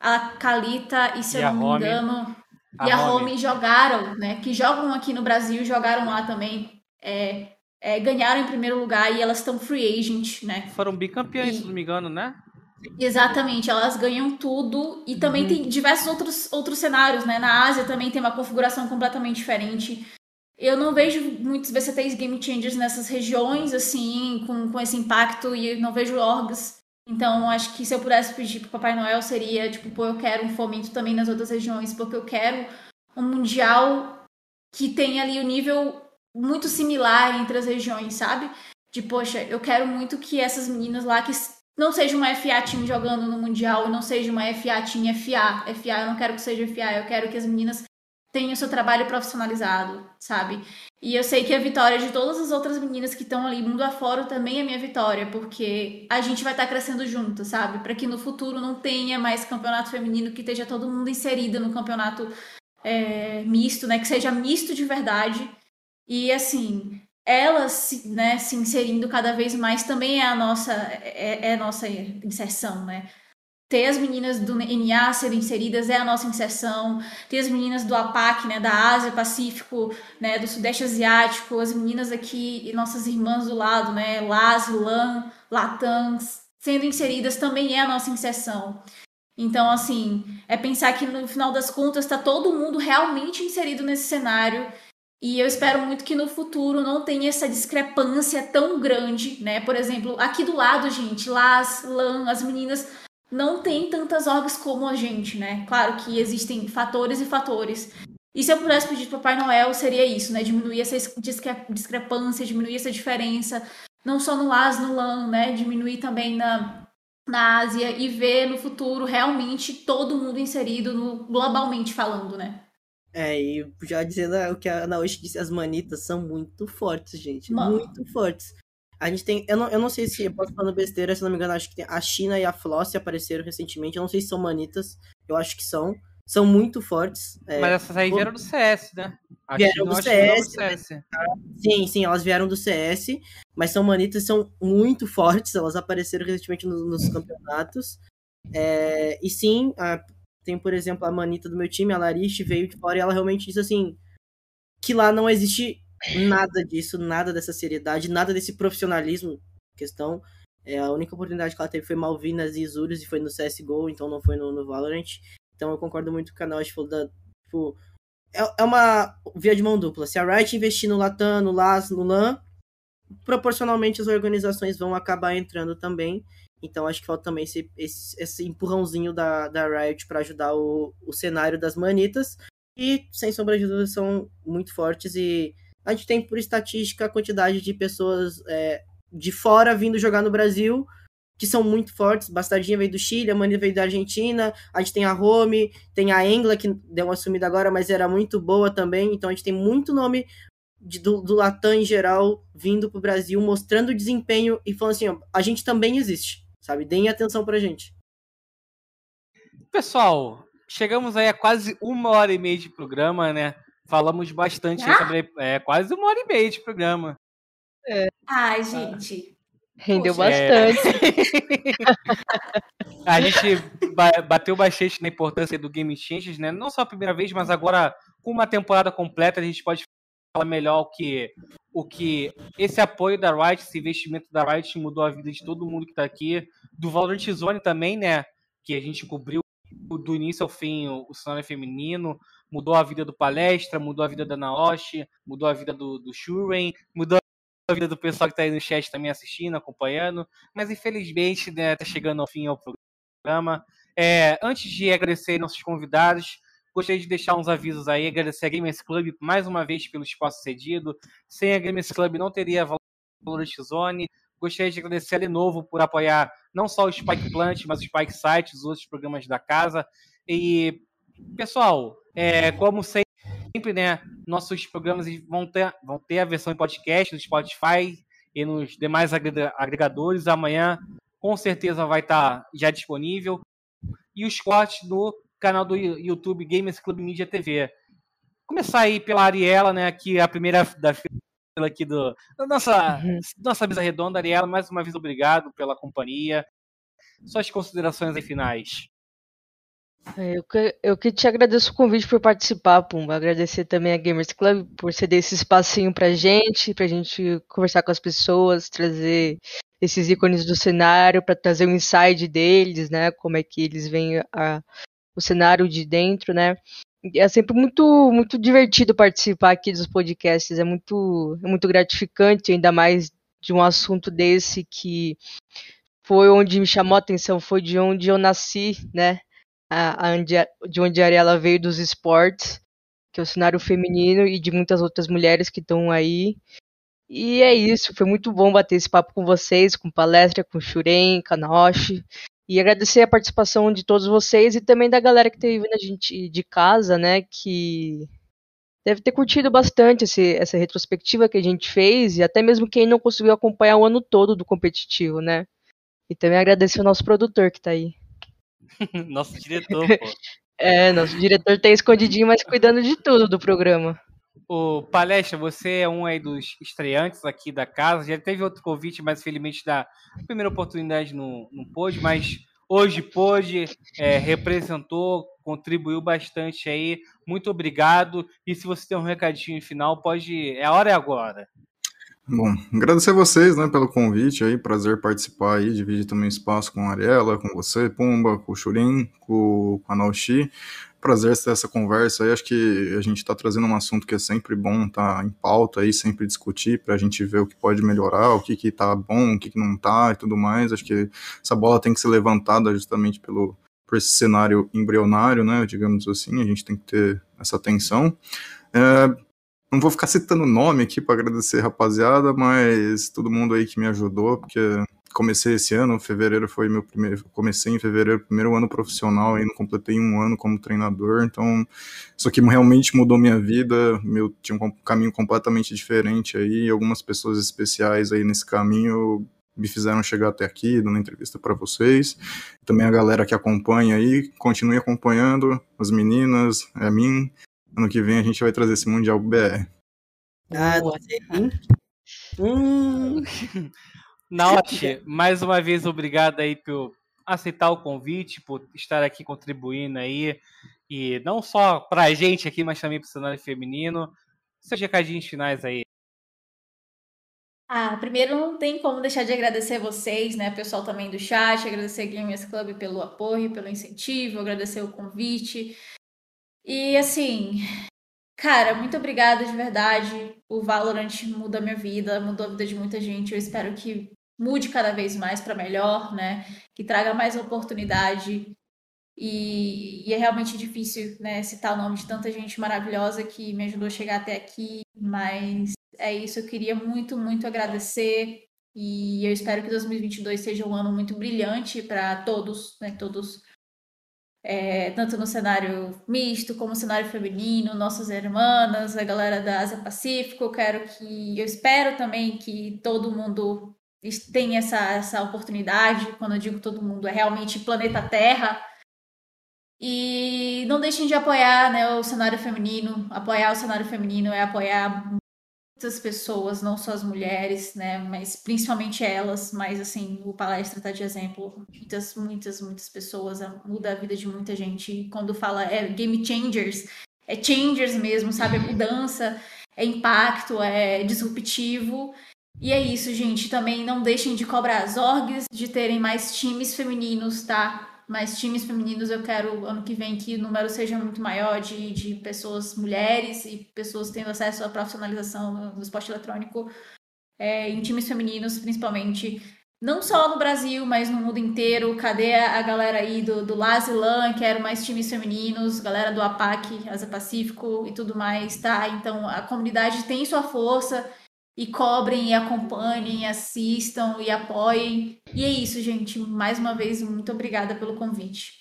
a Kalita e, se e eu não me engano, a e a Home jogaram, né? Que jogam aqui no Brasil, jogaram lá também. É, é, ganharam em primeiro lugar e elas estão free agent, né? Foram bicampeões, e... se não me engano, né? Exatamente, elas ganham tudo e também uhum. tem diversos outros, outros cenários, né? Na Ásia também tem uma configuração completamente diferente. Eu não vejo muitos VCTs game changers nessas regiões, assim, com, com esse impacto, e não vejo orgs. Então, acho que se eu pudesse pedir pro Papai Noel, seria, tipo, pô, eu quero um fomento também nas outras regiões, porque eu quero um mundial que tenha ali o um nível muito similar entre as regiões, sabe? De, poxa, eu quero muito que essas meninas lá, que não seja uma FA Team jogando no Mundial, e não seja uma FA Team FA. FA, eu não quero que seja FA, eu quero que as meninas tem o seu trabalho profissionalizado, sabe? E eu sei que a vitória de todas as outras meninas que estão ali mundo afora também é minha vitória, porque a gente vai estar tá crescendo junto, sabe? Para que no futuro não tenha mais campeonato feminino, que esteja todo mundo inserido no campeonato é, misto, né? Que seja misto de verdade. E assim, elas né, se inserindo cada vez mais também é a nossa, é, é a nossa inserção, né? Ter as meninas do NA serem inseridas é a nossa inserção, ter as meninas do APAC, né, da Ásia, Pacífico, né, do Sudeste Asiático, as meninas aqui, nossas irmãs do lado, né, LAS, LAN, LATANs, sendo inseridas também é a nossa inserção. Então, assim, é pensar que no final das contas está todo mundo realmente inserido nesse cenário e eu espero muito que no futuro não tenha essa discrepância tão grande, né? Por exemplo, aqui do lado, gente, LAS, LAN, as meninas não tem tantas orgs como a gente, né? Claro que existem fatores e fatores. E se eu pudesse pedir para Papai Noel, seria isso, né? Diminuir essa discrepância, diminuir essa diferença, não só no AS, no LAN, né? Diminuir também na, na Ásia e ver no futuro realmente todo mundo inserido no, globalmente falando, né? É, e já dizendo o que a Naoshi disse, as manitas são muito fortes, gente. Mano. Muito fortes. A gente tem. Eu não, eu não sei se eu posso falando besteira, se não me engano, acho que tem a China e a Floss apareceram recentemente. Eu não sei se são manitas. Eu acho que são. São muito fortes. É, Mas essas aí vieram do CS, né? A vieram do CS, do CS. Né? Sim, sim, elas vieram do CS, mas são manitas são muito fortes. Elas apareceram recentemente nos, nos campeonatos. É, e sim, a, tem, por exemplo, a manita do meu time, a Larish, veio de fora e ela realmente disse assim: que lá não existe nada disso, nada dessa seriedade, nada desse profissionalismo. Questão. É, a única oportunidade que ela teve foi Malvinas e Isurus e foi no CSGO, então não foi no, no Valorant. Então eu concordo muito com o canal, falou da. Tipo, é, é uma via de mão dupla. Se a Riot investir no Latam, no LAS, no LAN, proporcionalmente as organizações vão acabar entrando também. Então acho que falta também esse, esse, esse empurrãozinho da, da Riot para ajudar o, o cenário das manitas. E, sem sombra de dúvida, são muito fortes e a gente tem por estatística a quantidade de pessoas é, de fora vindo jogar no Brasil que são muito fortes. Bastardinha veio do Chile, a Mani veio da Argentina, a gente tem a Home, tem a Engla, que deu uma sumida agora, mas era muito boa também. Então a gente tem muito nome de, do, do Latam em geral vindo pro Brasil, mostrando desempenho e falando assim: ó, a gente também existe, sabe? Deem atenção pra gente. Pessoal, chegamos aí a quase uma hora e meia de programa, né? Falamos bastante ah? sobre. É, quase uma hora e meia de programa. É. Ai, gente. Rendeu Poxa, bastante. É... a gente bateu bastante na importância do Game Changes, né? Não só a primeira vez, mas agora com uma temporada completa a gente pode falar melhor o que o que esse apoio da Riot, esse investimento da Riot mudou a vida de todo mundo que está aqui, do Valorant Zone também, né? Que a gente cobriu do início ao fim o, o cenário feminino, mudou a vida do Palestra, mudou a vida da Naoshi, mudou a vida do, do Shuren, mudou a vida do pessoal que está aí no chat também assistindo, acompanhando, mas infelizmente né, tá chegando ao fim ao programa. É, antes de agradecer nossos convidados, gostaria de deixar uns avisos aí, agradecer a Gamers Club mais uma vez pelo espaço cedido. Sem a Gamers Club não teria Valorant Zone. Gostaria de agradecer a Lenovo por apoiar não só o Spike Plant, mas o Spike Site, os outros programas da casa. E, pessoal, é, como sempre, né, nossos programas vão ter, vão ter a versão em podcast no Spotify e nos demais agregadores. Amanhã, com certeza, vai estar já disponível. E os cortes no canal do YouTube Gamers Club Media TV. Começar aí pela Ariela, né, que é a primeira da fila aqui do da nossa, uhum. nossa mesa redonda. Ariela, mais uma vez, obrigado pela companhia. Suas considerações aí finais. É, eu que, eu que te agradeço o convite por participar, Pumba. Agradecer também a Gamers Club por ceder esse espacinho pra gente, pra gente conversar com as pessoas, trazer esses ícones do cenário, para trazer o inside deles, né? Como é que eles veem a, o cenário de dentro, né? É sempre muito muito divertido participar aqui dos podcasts, é muito, é muito gratificante, ainda mais de um assunto desse que foi onde me chamou a atenção, foi de onde eu nasci, né? A, a, de onde a Ariela veio dos esportes, que é o cenário feminino, e de muitas outras mulheres que estão aí. E é isso, foi muito bom bater esse papo com vocês, com palestra, com Shuren, Kanoshi. E agradecer a participação de todos vocês e também da galera que esteve vendo a gente de casa, né? Que deve ter curtido bastante esse, essa retrospectiva que a gente fez, e até mesmo quem não conseguiu acompanhar o ano todo do competitivo, né? E também agradecer o nosso produtor que está aí. Nosso diretor, pô. É, nosso diretor tá escondidinho, mas cuidando de tudo do programa. O Palestra, você é um aí dos estreantes aqui da casa. Já teve outro convite, mas infelizmente da primeira oportunidade não, não pôde, mas hoje pôde, é, representou, contribuiu bastante aí. Muito obrigado. E se você tem um recadinho final, pode. É a hora é agora. Bom, agradecer a vocês, né, pelo convite aí, prazer participar aí, dividir também espaço com a Ariela, com você, Pumba, com o Churin, com, a Naoshi. prazer ter essa conversa aí. Acho que a gente está trazendo um assunto que é sempre bom, tá em pauta aí, sempre discutir para a gente ver o que pode melhorar, o que que tá bom, o que que não tá e tudo mais. Acho que essa bola tem que ser levantada justamente pelo por esse cenário embrionário, né, digamos assim, a gente tem que ter essa atenção. É, não vou ficar citando nome aqui para agradecer, rapaziada, mas todo mundo aí que me ajudou, porque comecei esse ano, fevereiro foi meu primeiro, comecei em fevereiro, primeiro ano profissional, aí não completei um ano como treinador, então isso aqui realmente mudou minha vida, meu tinha um caminho completamente diferente aí, algumas pessoas especiais aí nesse caminho me fizeram chegar até aqui, dando entrevista para vocês. Também a galera que acompanha aí, continue acompanhando, as meninas, a mim. Ano que vem a gente vai trazer esse Mundial BR. Ah, hum. Mais uma vez obrigado aí por aceitar o convite, por estar aqui contribuindo aí. E não só pra gente aqui, mas também pro cenário feminino. Seus recadinhos finais aí. Ah, primeiro não tem como deixar de agradecer vocês, né, pessoal também do chat, agradecer Gamers Club pelo apoio, pelo incentivo, agradecer o convite. E assim, cara, muito obrigada de verdade. O Valorant muda a minha vida, mudou a vida de muita gente. Eu espero que mude cada vez mais para melhor, né? Que traga mais oportunidade. E, e, é realmente difícil, né, citar o nome de tanta gente maravilhosa que me ajudou a chegar até aqui, mas é isso, eu queria muito, muito agradecer e eu espero que 2022 seja um ano muito brilhante para todos, né? Todos, é, tanto no cenário misto como no cenário feminino, nossas irmãs, a galera da Ásia Pacífico. Quero que, eu espero também que todo mundo tenha essa, essa oportunidade. Quando eu digo todo mundo, é realmente planeta Terra. E não deixem de apoiar né, o cenário feminino. Apoiar o cenário feminino é apoiar muitas pessoas, não só as mulheres, né, mas principalmente elas, mas assim, o palestra tá de exemplo, muitas, muitas, muitas pessoas, muda a vida de muita gente. E quando fala é game changers, é changers mesmo, sabe? É mudança, é impacto, é disruptivo. E é isso, gente. Também não deixem de cobrar as orgs, de terem mais times femininos, tá? Mas times femininos eu quero ano que vem que o número seja muito maior de, de pessoas mulheres e pessoas tendo acesso à profissionalização no esporte eletrônico é, em times femininos, principalmente. Não só no Brasil, mas no mundo inteiro. Cadê a, a galera aí do, do Lazilan? Quero mais times femininos, galera do APAC, Asa Pacífico e tudo mais, tá? Então a comunidade tem sua força e cobrem e acompanhem, assistam e apoiem. E é isso, gente. Mais uma vez, muito obrigada pelo convite.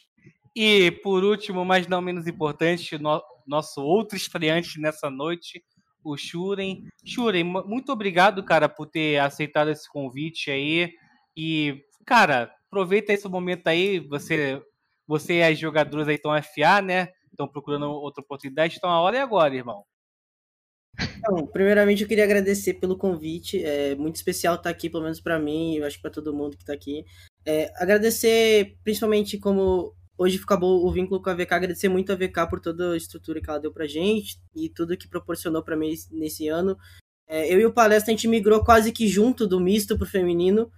E por último, mas não menos importante, no, nosso outro estreante nessa noite, o Shuren. Shuren, muito obrigado, cara, por ter aceitado esse convite aí. E, cara, aproveita esse momento aí, você, você e as jogadoras aí estão FA, né? Estão procurando outra oportunidade, então a hora é agora, irmão. Então, primeiramente eu queria agradecer pelo convite, é muito especial estar aqui, pelo menos para mim, eu acho que para todo mundo que está aqui. É, agradecer, principalmente como hoje acabou o vínculo com a VK, agradecer muito a VK por toda a estrutura que ela deu pra gente e tudo que proporcionou para mim nesse ano. É, eu e o Palestra, a gente migrou quase que junto do misto pro feminino.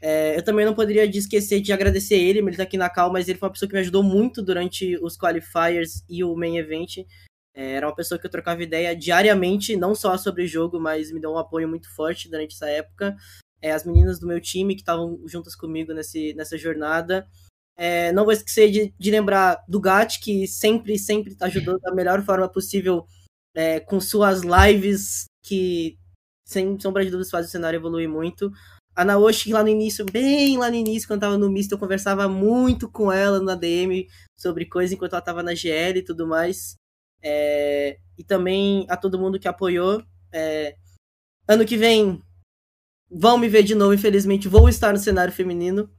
É, eu também não poderia esquecer de agradecer ele, ele tá aqui na cal, mas ele foi uma pessoa que me ajudou muito durante os qualifiers e o main event. É, era uma pessoa que eu trocava ideia diariamente, não só sobre jogo, mas me deu um apoio muito forte durante essa época. É, as meninas do meu time que estavam juntas comigo nesse, nessa jornada. É, não vou esquecer de, de, lembrar do Gat, que sempre, sempre ajudou da melhor forma possível é, com suas lives, que, sem sombra de dúvidas, faz o cenário evoluir muito. A Naoshi, lá no início, bem lá no início, quando tava no Misto, eu conversava muito com ela na DM sobre coisas enquanto ela tava na GL e tudo mais. É, e também a todo mundo que apoiou. É, ano que vem vão me ver de novo, infelizmente vou estar no cenário feminino.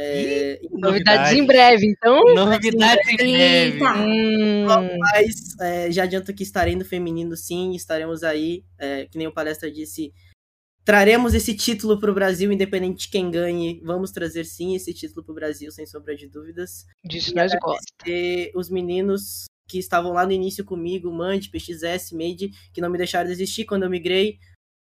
É, novidades em breve, então. Novidades em breve. Hum. Mas é, já adianto que estarei no feminino, sim, estaremos aí, é, que nem o palestra disse. Traremos esse título para o Brasil, independente de quem ganhe. Vamos trazer sim esse título para o Brasil, sem sombra de dúvidas. Disso nós gostamos. Os meninos que estavam lá no início comigo, Mante, PXS, Made, que não me deixaram desistir quando eu migrei.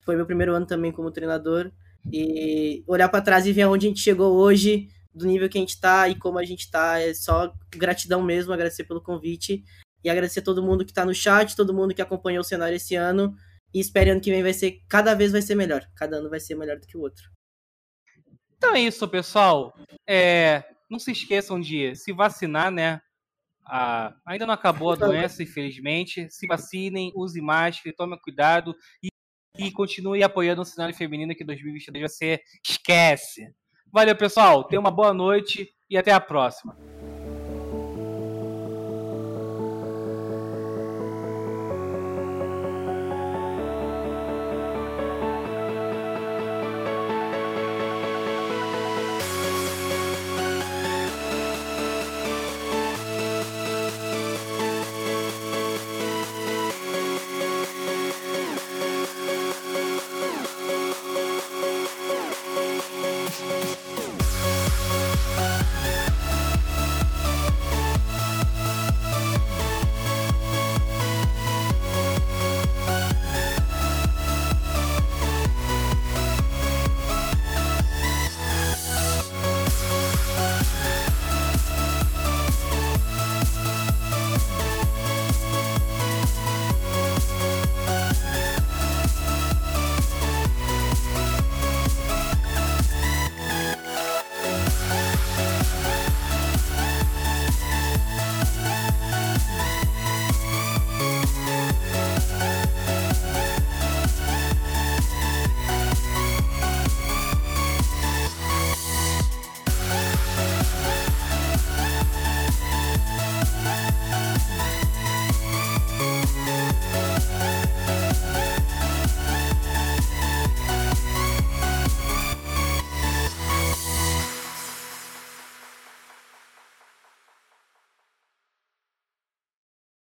Foi meu primeiro ano também como treinador. E olhar para trás e ver aonde a gente chegou hoje, do nível que a gente tá e como a gente tá. É só gratidão mesmo, agradecer pelo convite e agradecer todo mundo que tá no chat, todo mundo que acompanhou o cenário esse ano. E espere ano que vem vai ser, cada vez vai ser melhor. Cada ano vai ser melhor do que o outro. Então é isso, pessoal. É, não se esqueçam de se vacinar, né? Ah, ainda não acabou a doença, infelizmente. Se vacinem, use máscara, tome cuidado e, e continue apoiando o cenário feminino que 2022 você esquece. Valeu, pessoal. Tenha uma boa noite e até a próxima.